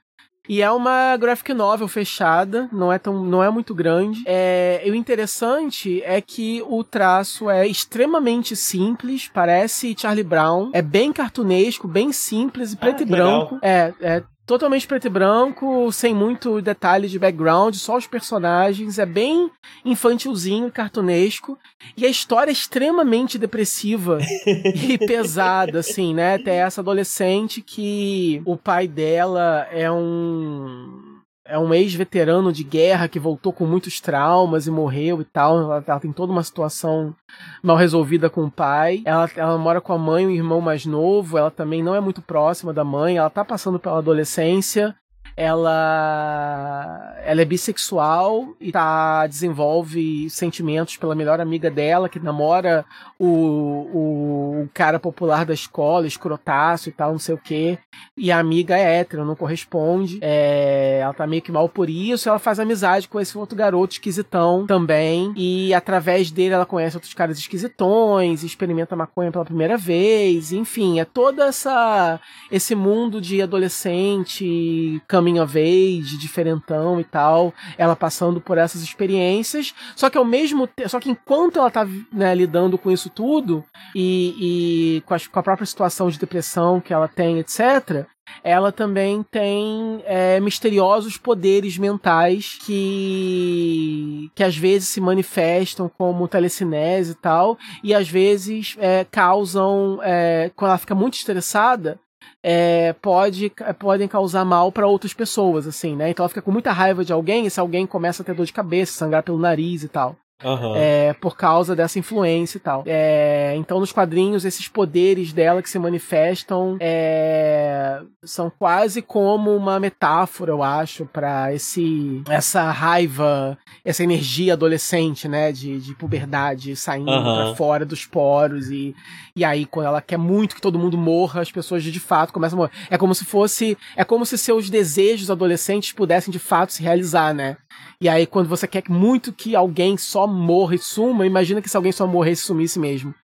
E é uma graphic novel fechada, não é, tão, não é muito grande. É, e o interessante é que o traço é extremamente simples, parece Charlie Brown. É bem cartunesco, bem simples, preto ah, e branco. É, é totalmente preto e branco, sem muito detalhe de background, só os personagens, é bem infantilzinho, cartunesco, e a história é extremamente depressiva *laughs* e pesada, assim, né? Tem essa adolescente que o pai dela é um é um ex-veterano de guerra que voltou com muitos traumas e morreu e tal. Ela, ela, tem toda uma situação mal resolvida com o pai. Ela, ela mora com a mãe o irmão mais novo. Ela também não é muito próxima da mãe. Ela tá passando pela adolescência ela ela é bissexual e tá desenvolve sentimentos pela melhor amiga dela que namora o, o, o cara popular da escola, escrotaço e tal, não sei o que. E a amiga é hétero, não corresponde. É, ela tá meio que mal por isso. Ela faz amizade com esse outro garoto esquisitão também. E através dele ela conhece outros caras esquisitões, experimenta maconha pela primeira vez. Enfim, é toda essa esse mundo de adolescente, caminho coming of age, diferentão e tal, ela passando por essas experiências, só que ao mesmo tempo, só que enquanto ela tá né, lidando com isso tudo e, e com, a, com, a, própria situação de depressão que ela tem, etc., ela também tem é, misteriosos poderes mentais que, que às vezes se manifestam como telecinese e tal, e às vezes é, causam, é, quando ela fica muito estressada, é, pode, podem causar mal para outras pessoas, assim, né? Então ela fica com muita raiva de alguém e se alguém começa a ter dor de cabeça, sangrar pelo nariz e tal. Uhum. É, por causa dessa influência e tal. É, então, nos quadrinhos, esses poderes dela que se manifestam é, são quase como uma metáfora, eu acho, para esse essa raiva, essa energia adolescente, né, de, de puberdade saindo uhum. para fora dos poros e, e aí quando ela quer muito que todo mundo morra, as pessoas de fato começam a morrer. É como se fosse, é como se seus desejos adolescentes pudessem de fato se realizar, né? E aí, quando você quer muito que alguém só morra e suma, imagina que se alguém só morresse e sumisse mesmo.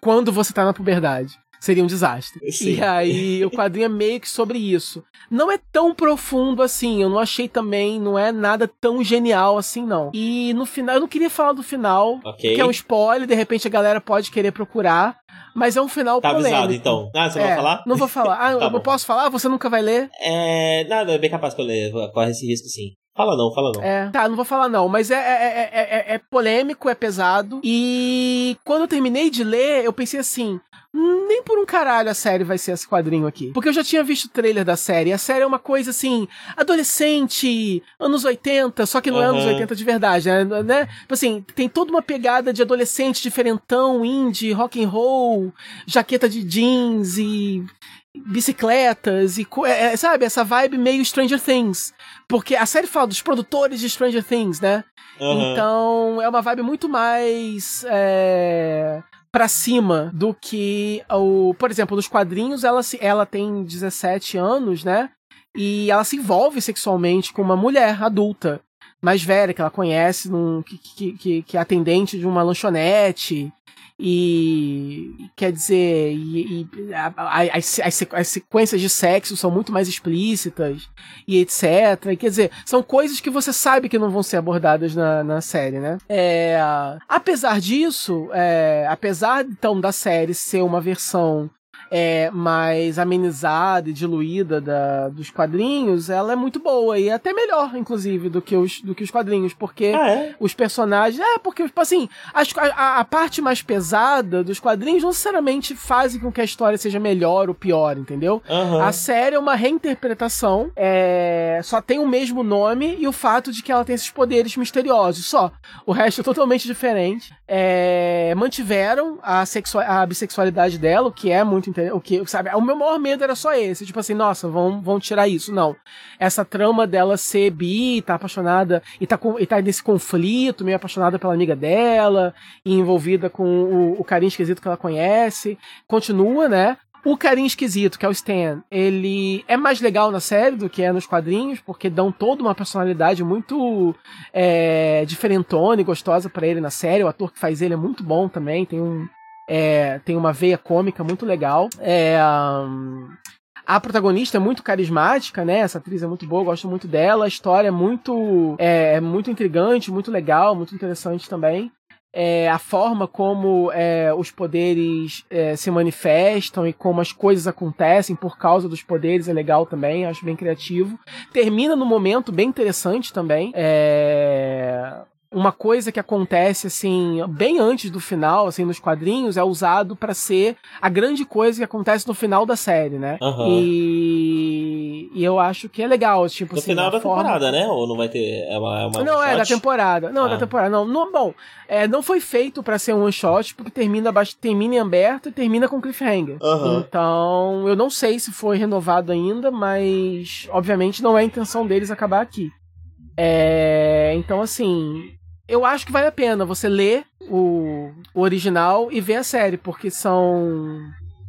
Quando você tá na puberdade. Seria um desastre. Sim. E aí, o quadrinho é meio que sobre isso. Não é tão profundo assim, eu não achei também, não é nada tão genial assim, não. E no final, eu não queria falar do final, okay. que é um spoiler, de repente a galera pode querer procurar. Mas é um final tá polêmico. Avisado, então. Ah, você é, vai falar? Não vou falar. Ah, *laughs* tá eu posso falar? Você nunca vai ler? É. Nada, é bem capaz que eu leia. Corre esse risco sim. Fala não, fala não. É, tá, não vou falar não, mas é, é, é, é, polêmico, é pesado. E quando eu terminei de ler, eu pensei assim: nem por um caralho a série vai ser esse quadrinho aqui. Porque eu já tinha visto o trailer da série. A série é uma coisa assim, adolescente, anos 80, só que não uhum. é anos 80 de verdade, né? né? Assim, tem toda uma pegada de adolescente diferentão, indie, rock and roll, jaqueta de jeans e bicicletas e é, é, sabe essa vibe meio Stranger Things. Porque a série fala dos produtores de Stranger Things né? Uhum. então é uma vibe muito mais é, para cima do que o por exemplo nos quadrinhos ela ela tem 17 anos né? E ela se envolve sexualmente com uma mulher adulta mais velha que ela conhece num, que, que, que, que é atendente de uma lanchonete e quer dizer, e, e as, as, as, sequências de sexo são muito mais explícitas e etc. Quer dizer, são coisas que você sabe que não vão ser abordadas na, na série, né? É, apesar disso, é, apesar então da série ser uma versão é, mais amenizada e diluída da, dos quadrinhos, ela é muito boa e até melhor, inclusive, do que os, do que os quadrinhos, porque ah, é? os personagens. É, porque, tipo assim, a, a, parte mais pesada dos quadrinhos não necessariamente fazem com que a história seja melhor ou pior, entendeu? Uhum. A série é uma reinterpretação, é, só tem o mesmo nome e o fato de que ela tem esses poderes misteriosos, só. O resto é totalmente diferente. É, mantiveram a, a bissexualidade dela, o que é muito interessante o que, sabe? O meu maior medo era só esse, tipo assim, nossa, vão, vão tirar isso. Não. Essa trama dela ser bi, tá apaixonada e tá, com, e tá nesse conflito, meio apaixonada pela amiga dela, e envolvida com o, o carinho esquisito que ela conhece, continua, né? O carinho esquisito, que é o Stan, ele é mais legal na série do que é nos quadrinhos, porque dão toda uma personalidade muito é, diferentona e gostosa para ele na série. O ator que faz ele é muito bom também, tem um, é, tem uma veia cômica muito legal. É, um, A protagonista é muito carismática, né? Essa atriz é muito boa, gosto muito dela. A história é muito, é, muito intrigante, muito legal, muito interessante também. É, a forma como é, os poderes é, se manifestam e como as coisas acontecem por causa dos poderes é legal também, acho bem criativo. Termina num momento bem interessante também. É uma coisa que acontece assim bem antes do final, assim nos quadrinhos, é usado para ser a grande coisa que acontece no final da série, né? Aham. E, e eu acho que é legal, tipo No assim, final da forma- temporada, né? Ou não vai ter. É uma, é uma Não, é da temporada. Não, Ah. da temporada. Não, não bom, é, não foi feito pra ser um one shot, porque termina, bast- termina em aberto e termina com cliffhanger. Aham. Então, eu não sei se foi renovado ainda, mas obviamente não é a intenção deles acabar aqui. É, então, assim, eu acho que vale a pena você ler o, o original e ver a série, porque são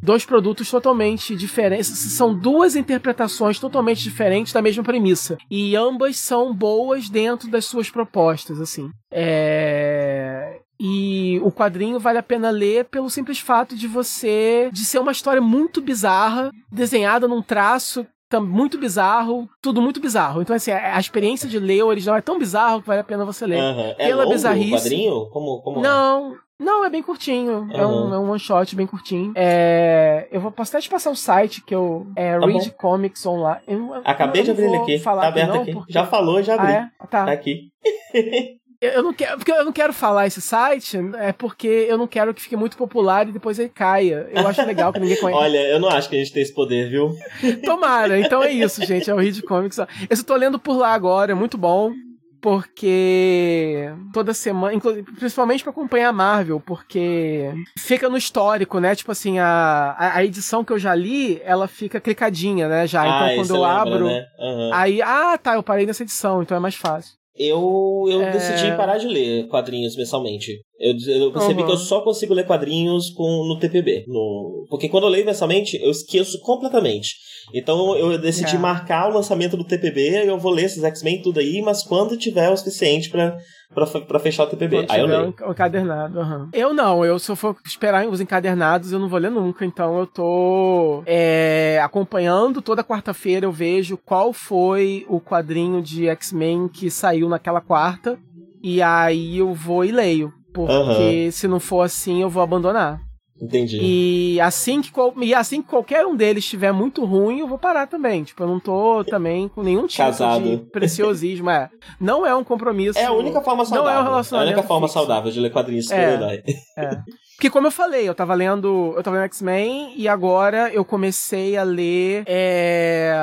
dois produtos totalmente diferentes. São duas interpretações totalmente diferentes da mesma premissa. E ambas são boas dentro das suas propostas, assim. É... E o quadrinho vale a pena ler pelo simples fato de você. de ser uma história muito bizarra, desenhada num traço muito bizarro, tudo muito bizarro. Então, assim, a, a experiência de ler o original é tão bizarro que vale a pena você ler. Aham. É Pela longo bizarrice- o quadrinho? Como, como é? Não, não, é bem curtinho. É, um, Uhum. é um one shot bem curtinho. É, eu vou posso até te passar o site que eu. É Tá Read bom. Comics Online. Eu- Acabei eu de não abrir ele aqui. Tá aberto não, aqui. porque- Já falou, já abri. Ah, é? Tá. Tá aqui. *laughs* Eu, não quero, porque eu não quero falar esse site, é porque eu não quero que fique muito popular e depois ele caia. Eu acho *laughs* legal que ninguém conhece. Olha, eu não acho que a gente tem esse poder, viu? *laughs* Tomara, então é isso, gente. É o Read Comics. Eu tô lendo por lá agora, é muito bom. Porque toda semana, principalmente pra acompanhar a Marvel, porque fica no histórico, né? Tipo assim, a, a, edição que eu já li, ela fica clicadinha, né? Já. ah, então quando eu lembra, abro. Né? Aham. Aí, ah, tá, eu parei nessa edição, então é mais fácil. Eu, eu É. decidi parar de ler quadrinhos mensalmente. Eu, eu percebi Uhum. que eu só consigo ler quadrinhos com, no TPB. No, porque quando eu leio mensalmente, eu esqueço completamente. Então eu decidi É. marcar o lançamento do TPB, eu vou ler esses X-Men tudo aí, mas quando tiver o suficiente pra, pra, pra fechar o TPB. Quando Aí eu leio. o encadernado. aham. Eu não, eu se eu for esperar os encadernados, eu não vou ler nunca. Então eu tô é, acompanhando. Toda quarta-feira eu vejo qual foi o quadrinho de X-Men que saiu naquela quarta. E aí eu vou e leio. Porque se não for assim, eu vou abandonar. Entendi. E assim que, e assim que qualquer um deles estiver muito ruim, eu vou parar também. Tipo, eu não tô também com nenhum tipo Casado. de *laughs* preciosismo. É. Não é um compromisso. É a única forma Não é um saudável. é a relacionamento única forma fixo. saudável de ler quadrinhos É. super-herói. Porque como eu falei, eu tava lendo. Eu tava lendo X-Men e agora eu comecei a ler é,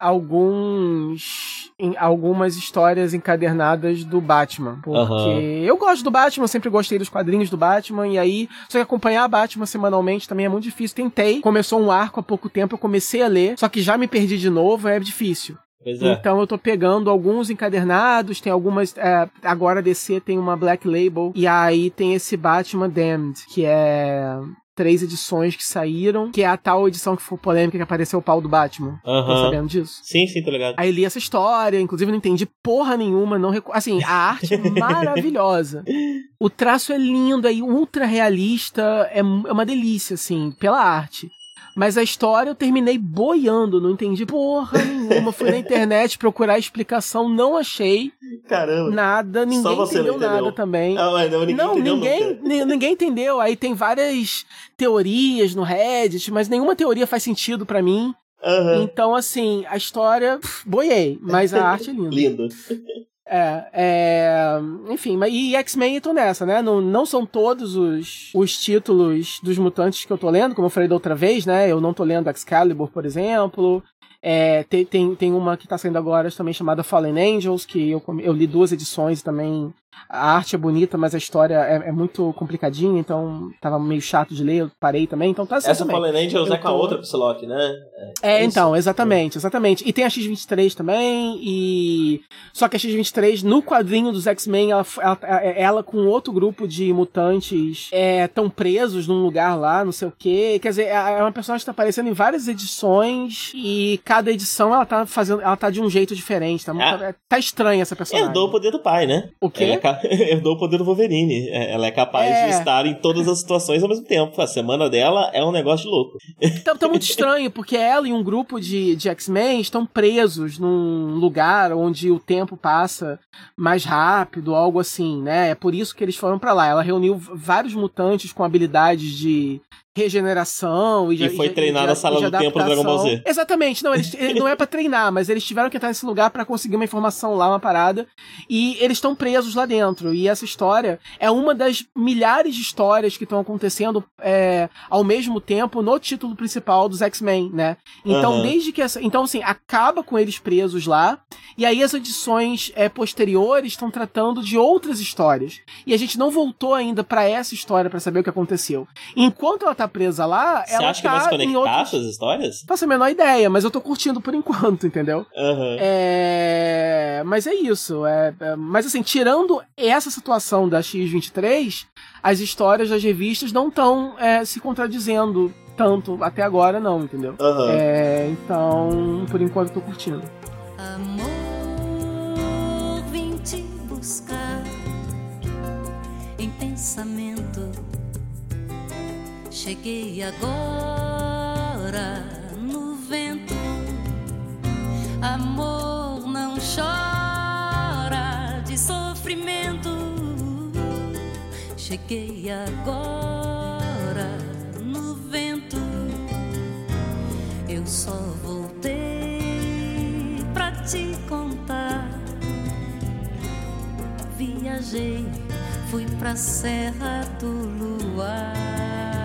alguns. Em- algumas histórias encadernadas do Batman. Porque Aham. eu gosto do Batman, sempre gostei dos quadrinhos do Batman, e aí. Só que acompanhar Batman semanalmente também é muito difícil. Tentei, começou um arco há pouco tempo, eu comecei a ler, só que já me perdi de novo, é difícil. É. Então eu tô pegando alguns encadernados, tem algumas. é, agora a DC tem uma Black Label, e aí tem esse Batman Damned, que é três edições que saíram, que é a tal edição que foi polêmica que apareceu o pau do Batman. Tá Aham. sabendo disso? Sim, sim, tô ligado. Aí li essa história, inclusive não entendi porra nenhuma, não recu... assim, a arte é *laughs* maravilhosa. O traço é lindo, é ultra realista, é, é uma delícia assim, pela arte. Mas a história eu terminei boiando, não entendi porra nenhuma. Fui na *laughs* internet procurar explicação, não achei Caramba. nada, ninguém você não entendeu nada entendeu. também. Ah, mas não, ninguém Não, entendeu ninguém, ninguém entendeu. Aí tem várias teorias no Reddit, mas nenhuma teoria faz sentido pra mim. Aham. Então, assim, a história, pff, boiei, mas a *laughs* arte é linda. Lindo. É, é, enfim, mas e X-Men tô nessa, né? Não, não são todos os, os títulos dos mutantes que eu tô lendo, como eu falei da outra vez, né? Eu não tô lendo Excalibur, por exemplo. É, tem, tem, tem uma que tá saindo agora também chamada Fallen Angels, que eu, eu li duas edições também. A arte é bonita, mas a história é, é muito complicadinha, então tava meio chato de ler, eu parei também, então tá assim Essa. Fallen Angels Eu é com a tô- outra Psylocke, né? É, Isso. então, exatamente, exatamente. E tem a X-23 também, e. Só que a X-23, no quadrinho dos X-Men, ela, ela, ela com outro grupo de mutantes estão presos num lugar lá, não sei o quê. Quer dizer, é é uma personagem que tá aparecendo em várias edições, e cada edição ela tá fazendo. Ela tá de um jeito diferente. Tá, Ah. tá estranha essa personagem. Herdou o poder do pai, né? O quê? *laughs* herdou o poder do Wolverine. É, ela é capaz é. de estar em todas as situações ao mesmo tempo. A semana dela é um negócio de louco. Tá, tá muito estranho, porque ela e um grupo de, de X-Men estão presos num lugar onde o tempo passa mais rápido, algo assim, né? É por isso que eles foram para lá. Ela reuniu vários mutantes com habilidades de regeneração e, e foi treinar na sala do tempo do Dragon Ball Z. Exatamente, não, eles, *laughs* não é para treinar, mas eles tiveram que entrar nesse lugar para conseguir uma informação lá, uma parada, e eles estão presos lá dentro. E essa história é uma das milhares de histórias que estão acontecendo é, ao mesmo tempo no título principal dos X-Men, né? Então, uhum. desde que essa, então assim, acaba com eles presos lá, e aí as edições é, posteriores estão tratando de outras histórias. E a gente não voltou ainda para essa história para saber o que aconteceu. Enquanto ela tá presa lá, Você ela acha tá que vai se conectar outros... histórias? Faço a menor ideia, mas eu tô curtindo por *laughs* enquanto, entendeu? Uhum. É... Mas é isso. É... é mas assim, tirando essa situação da X23, as histórias das revistas não estão é, se contradizendo tanto até agora, não, entendeu? Uhum. É... Então, por enquanto, eu tô curtindo. Amor, vim te buscar em pensamento Cheguei agora no vento. Amor não chora de sofrimento. Cheguei agora no vento. Eu só voltei pra te contar. Viajei, fui pra Serra do Luar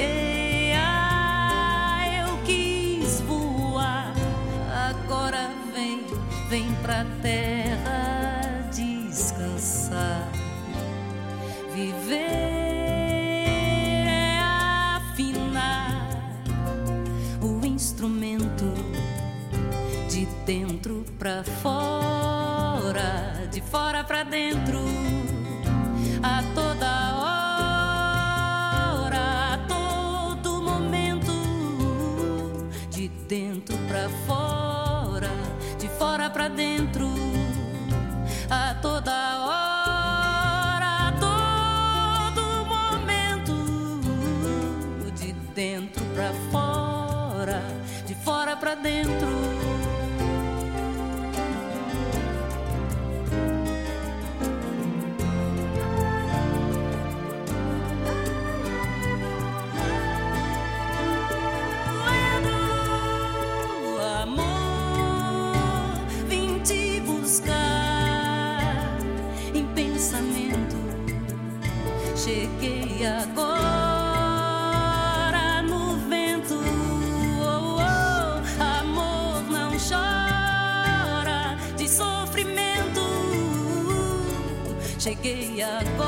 mergulhei, ah, eu quis voar. Agora vem, vem pra terra descansar. Viver é afinar o instrumento de dentro pra fora, de fora pra dentro, a toda hora dentro pra fora, de fora pra dentro, a toda hora, a todo momento, de dentro pra fora, de fora pra dentro. Cheguei agora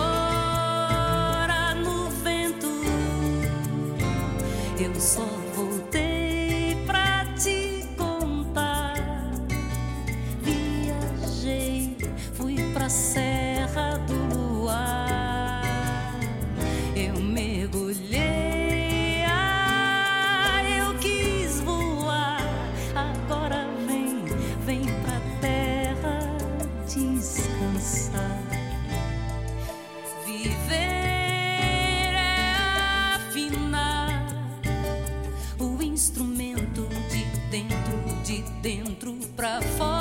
outro pra fora.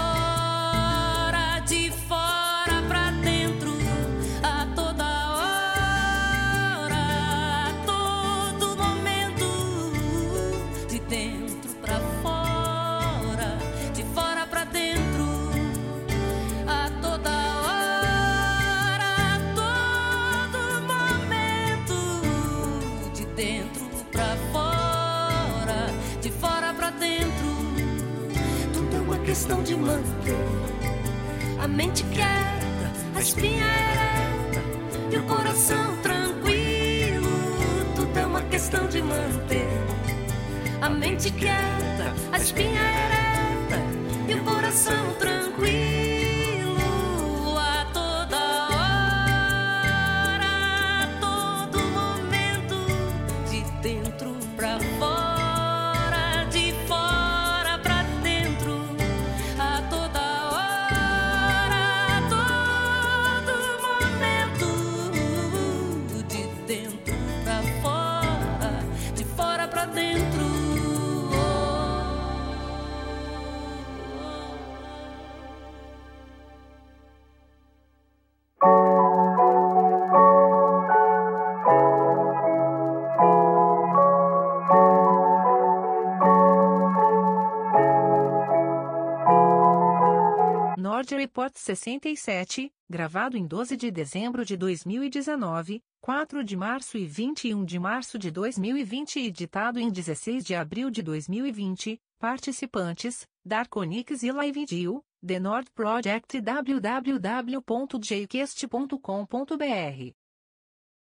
Report 67, gravado em 12 de dezembro de 2019, 4 de março e 21 de março de 2020 e editado em 16 de abril de 2020. Participantes: Darkonix e LiveDeal, The Nord Project www.jcast.com.br.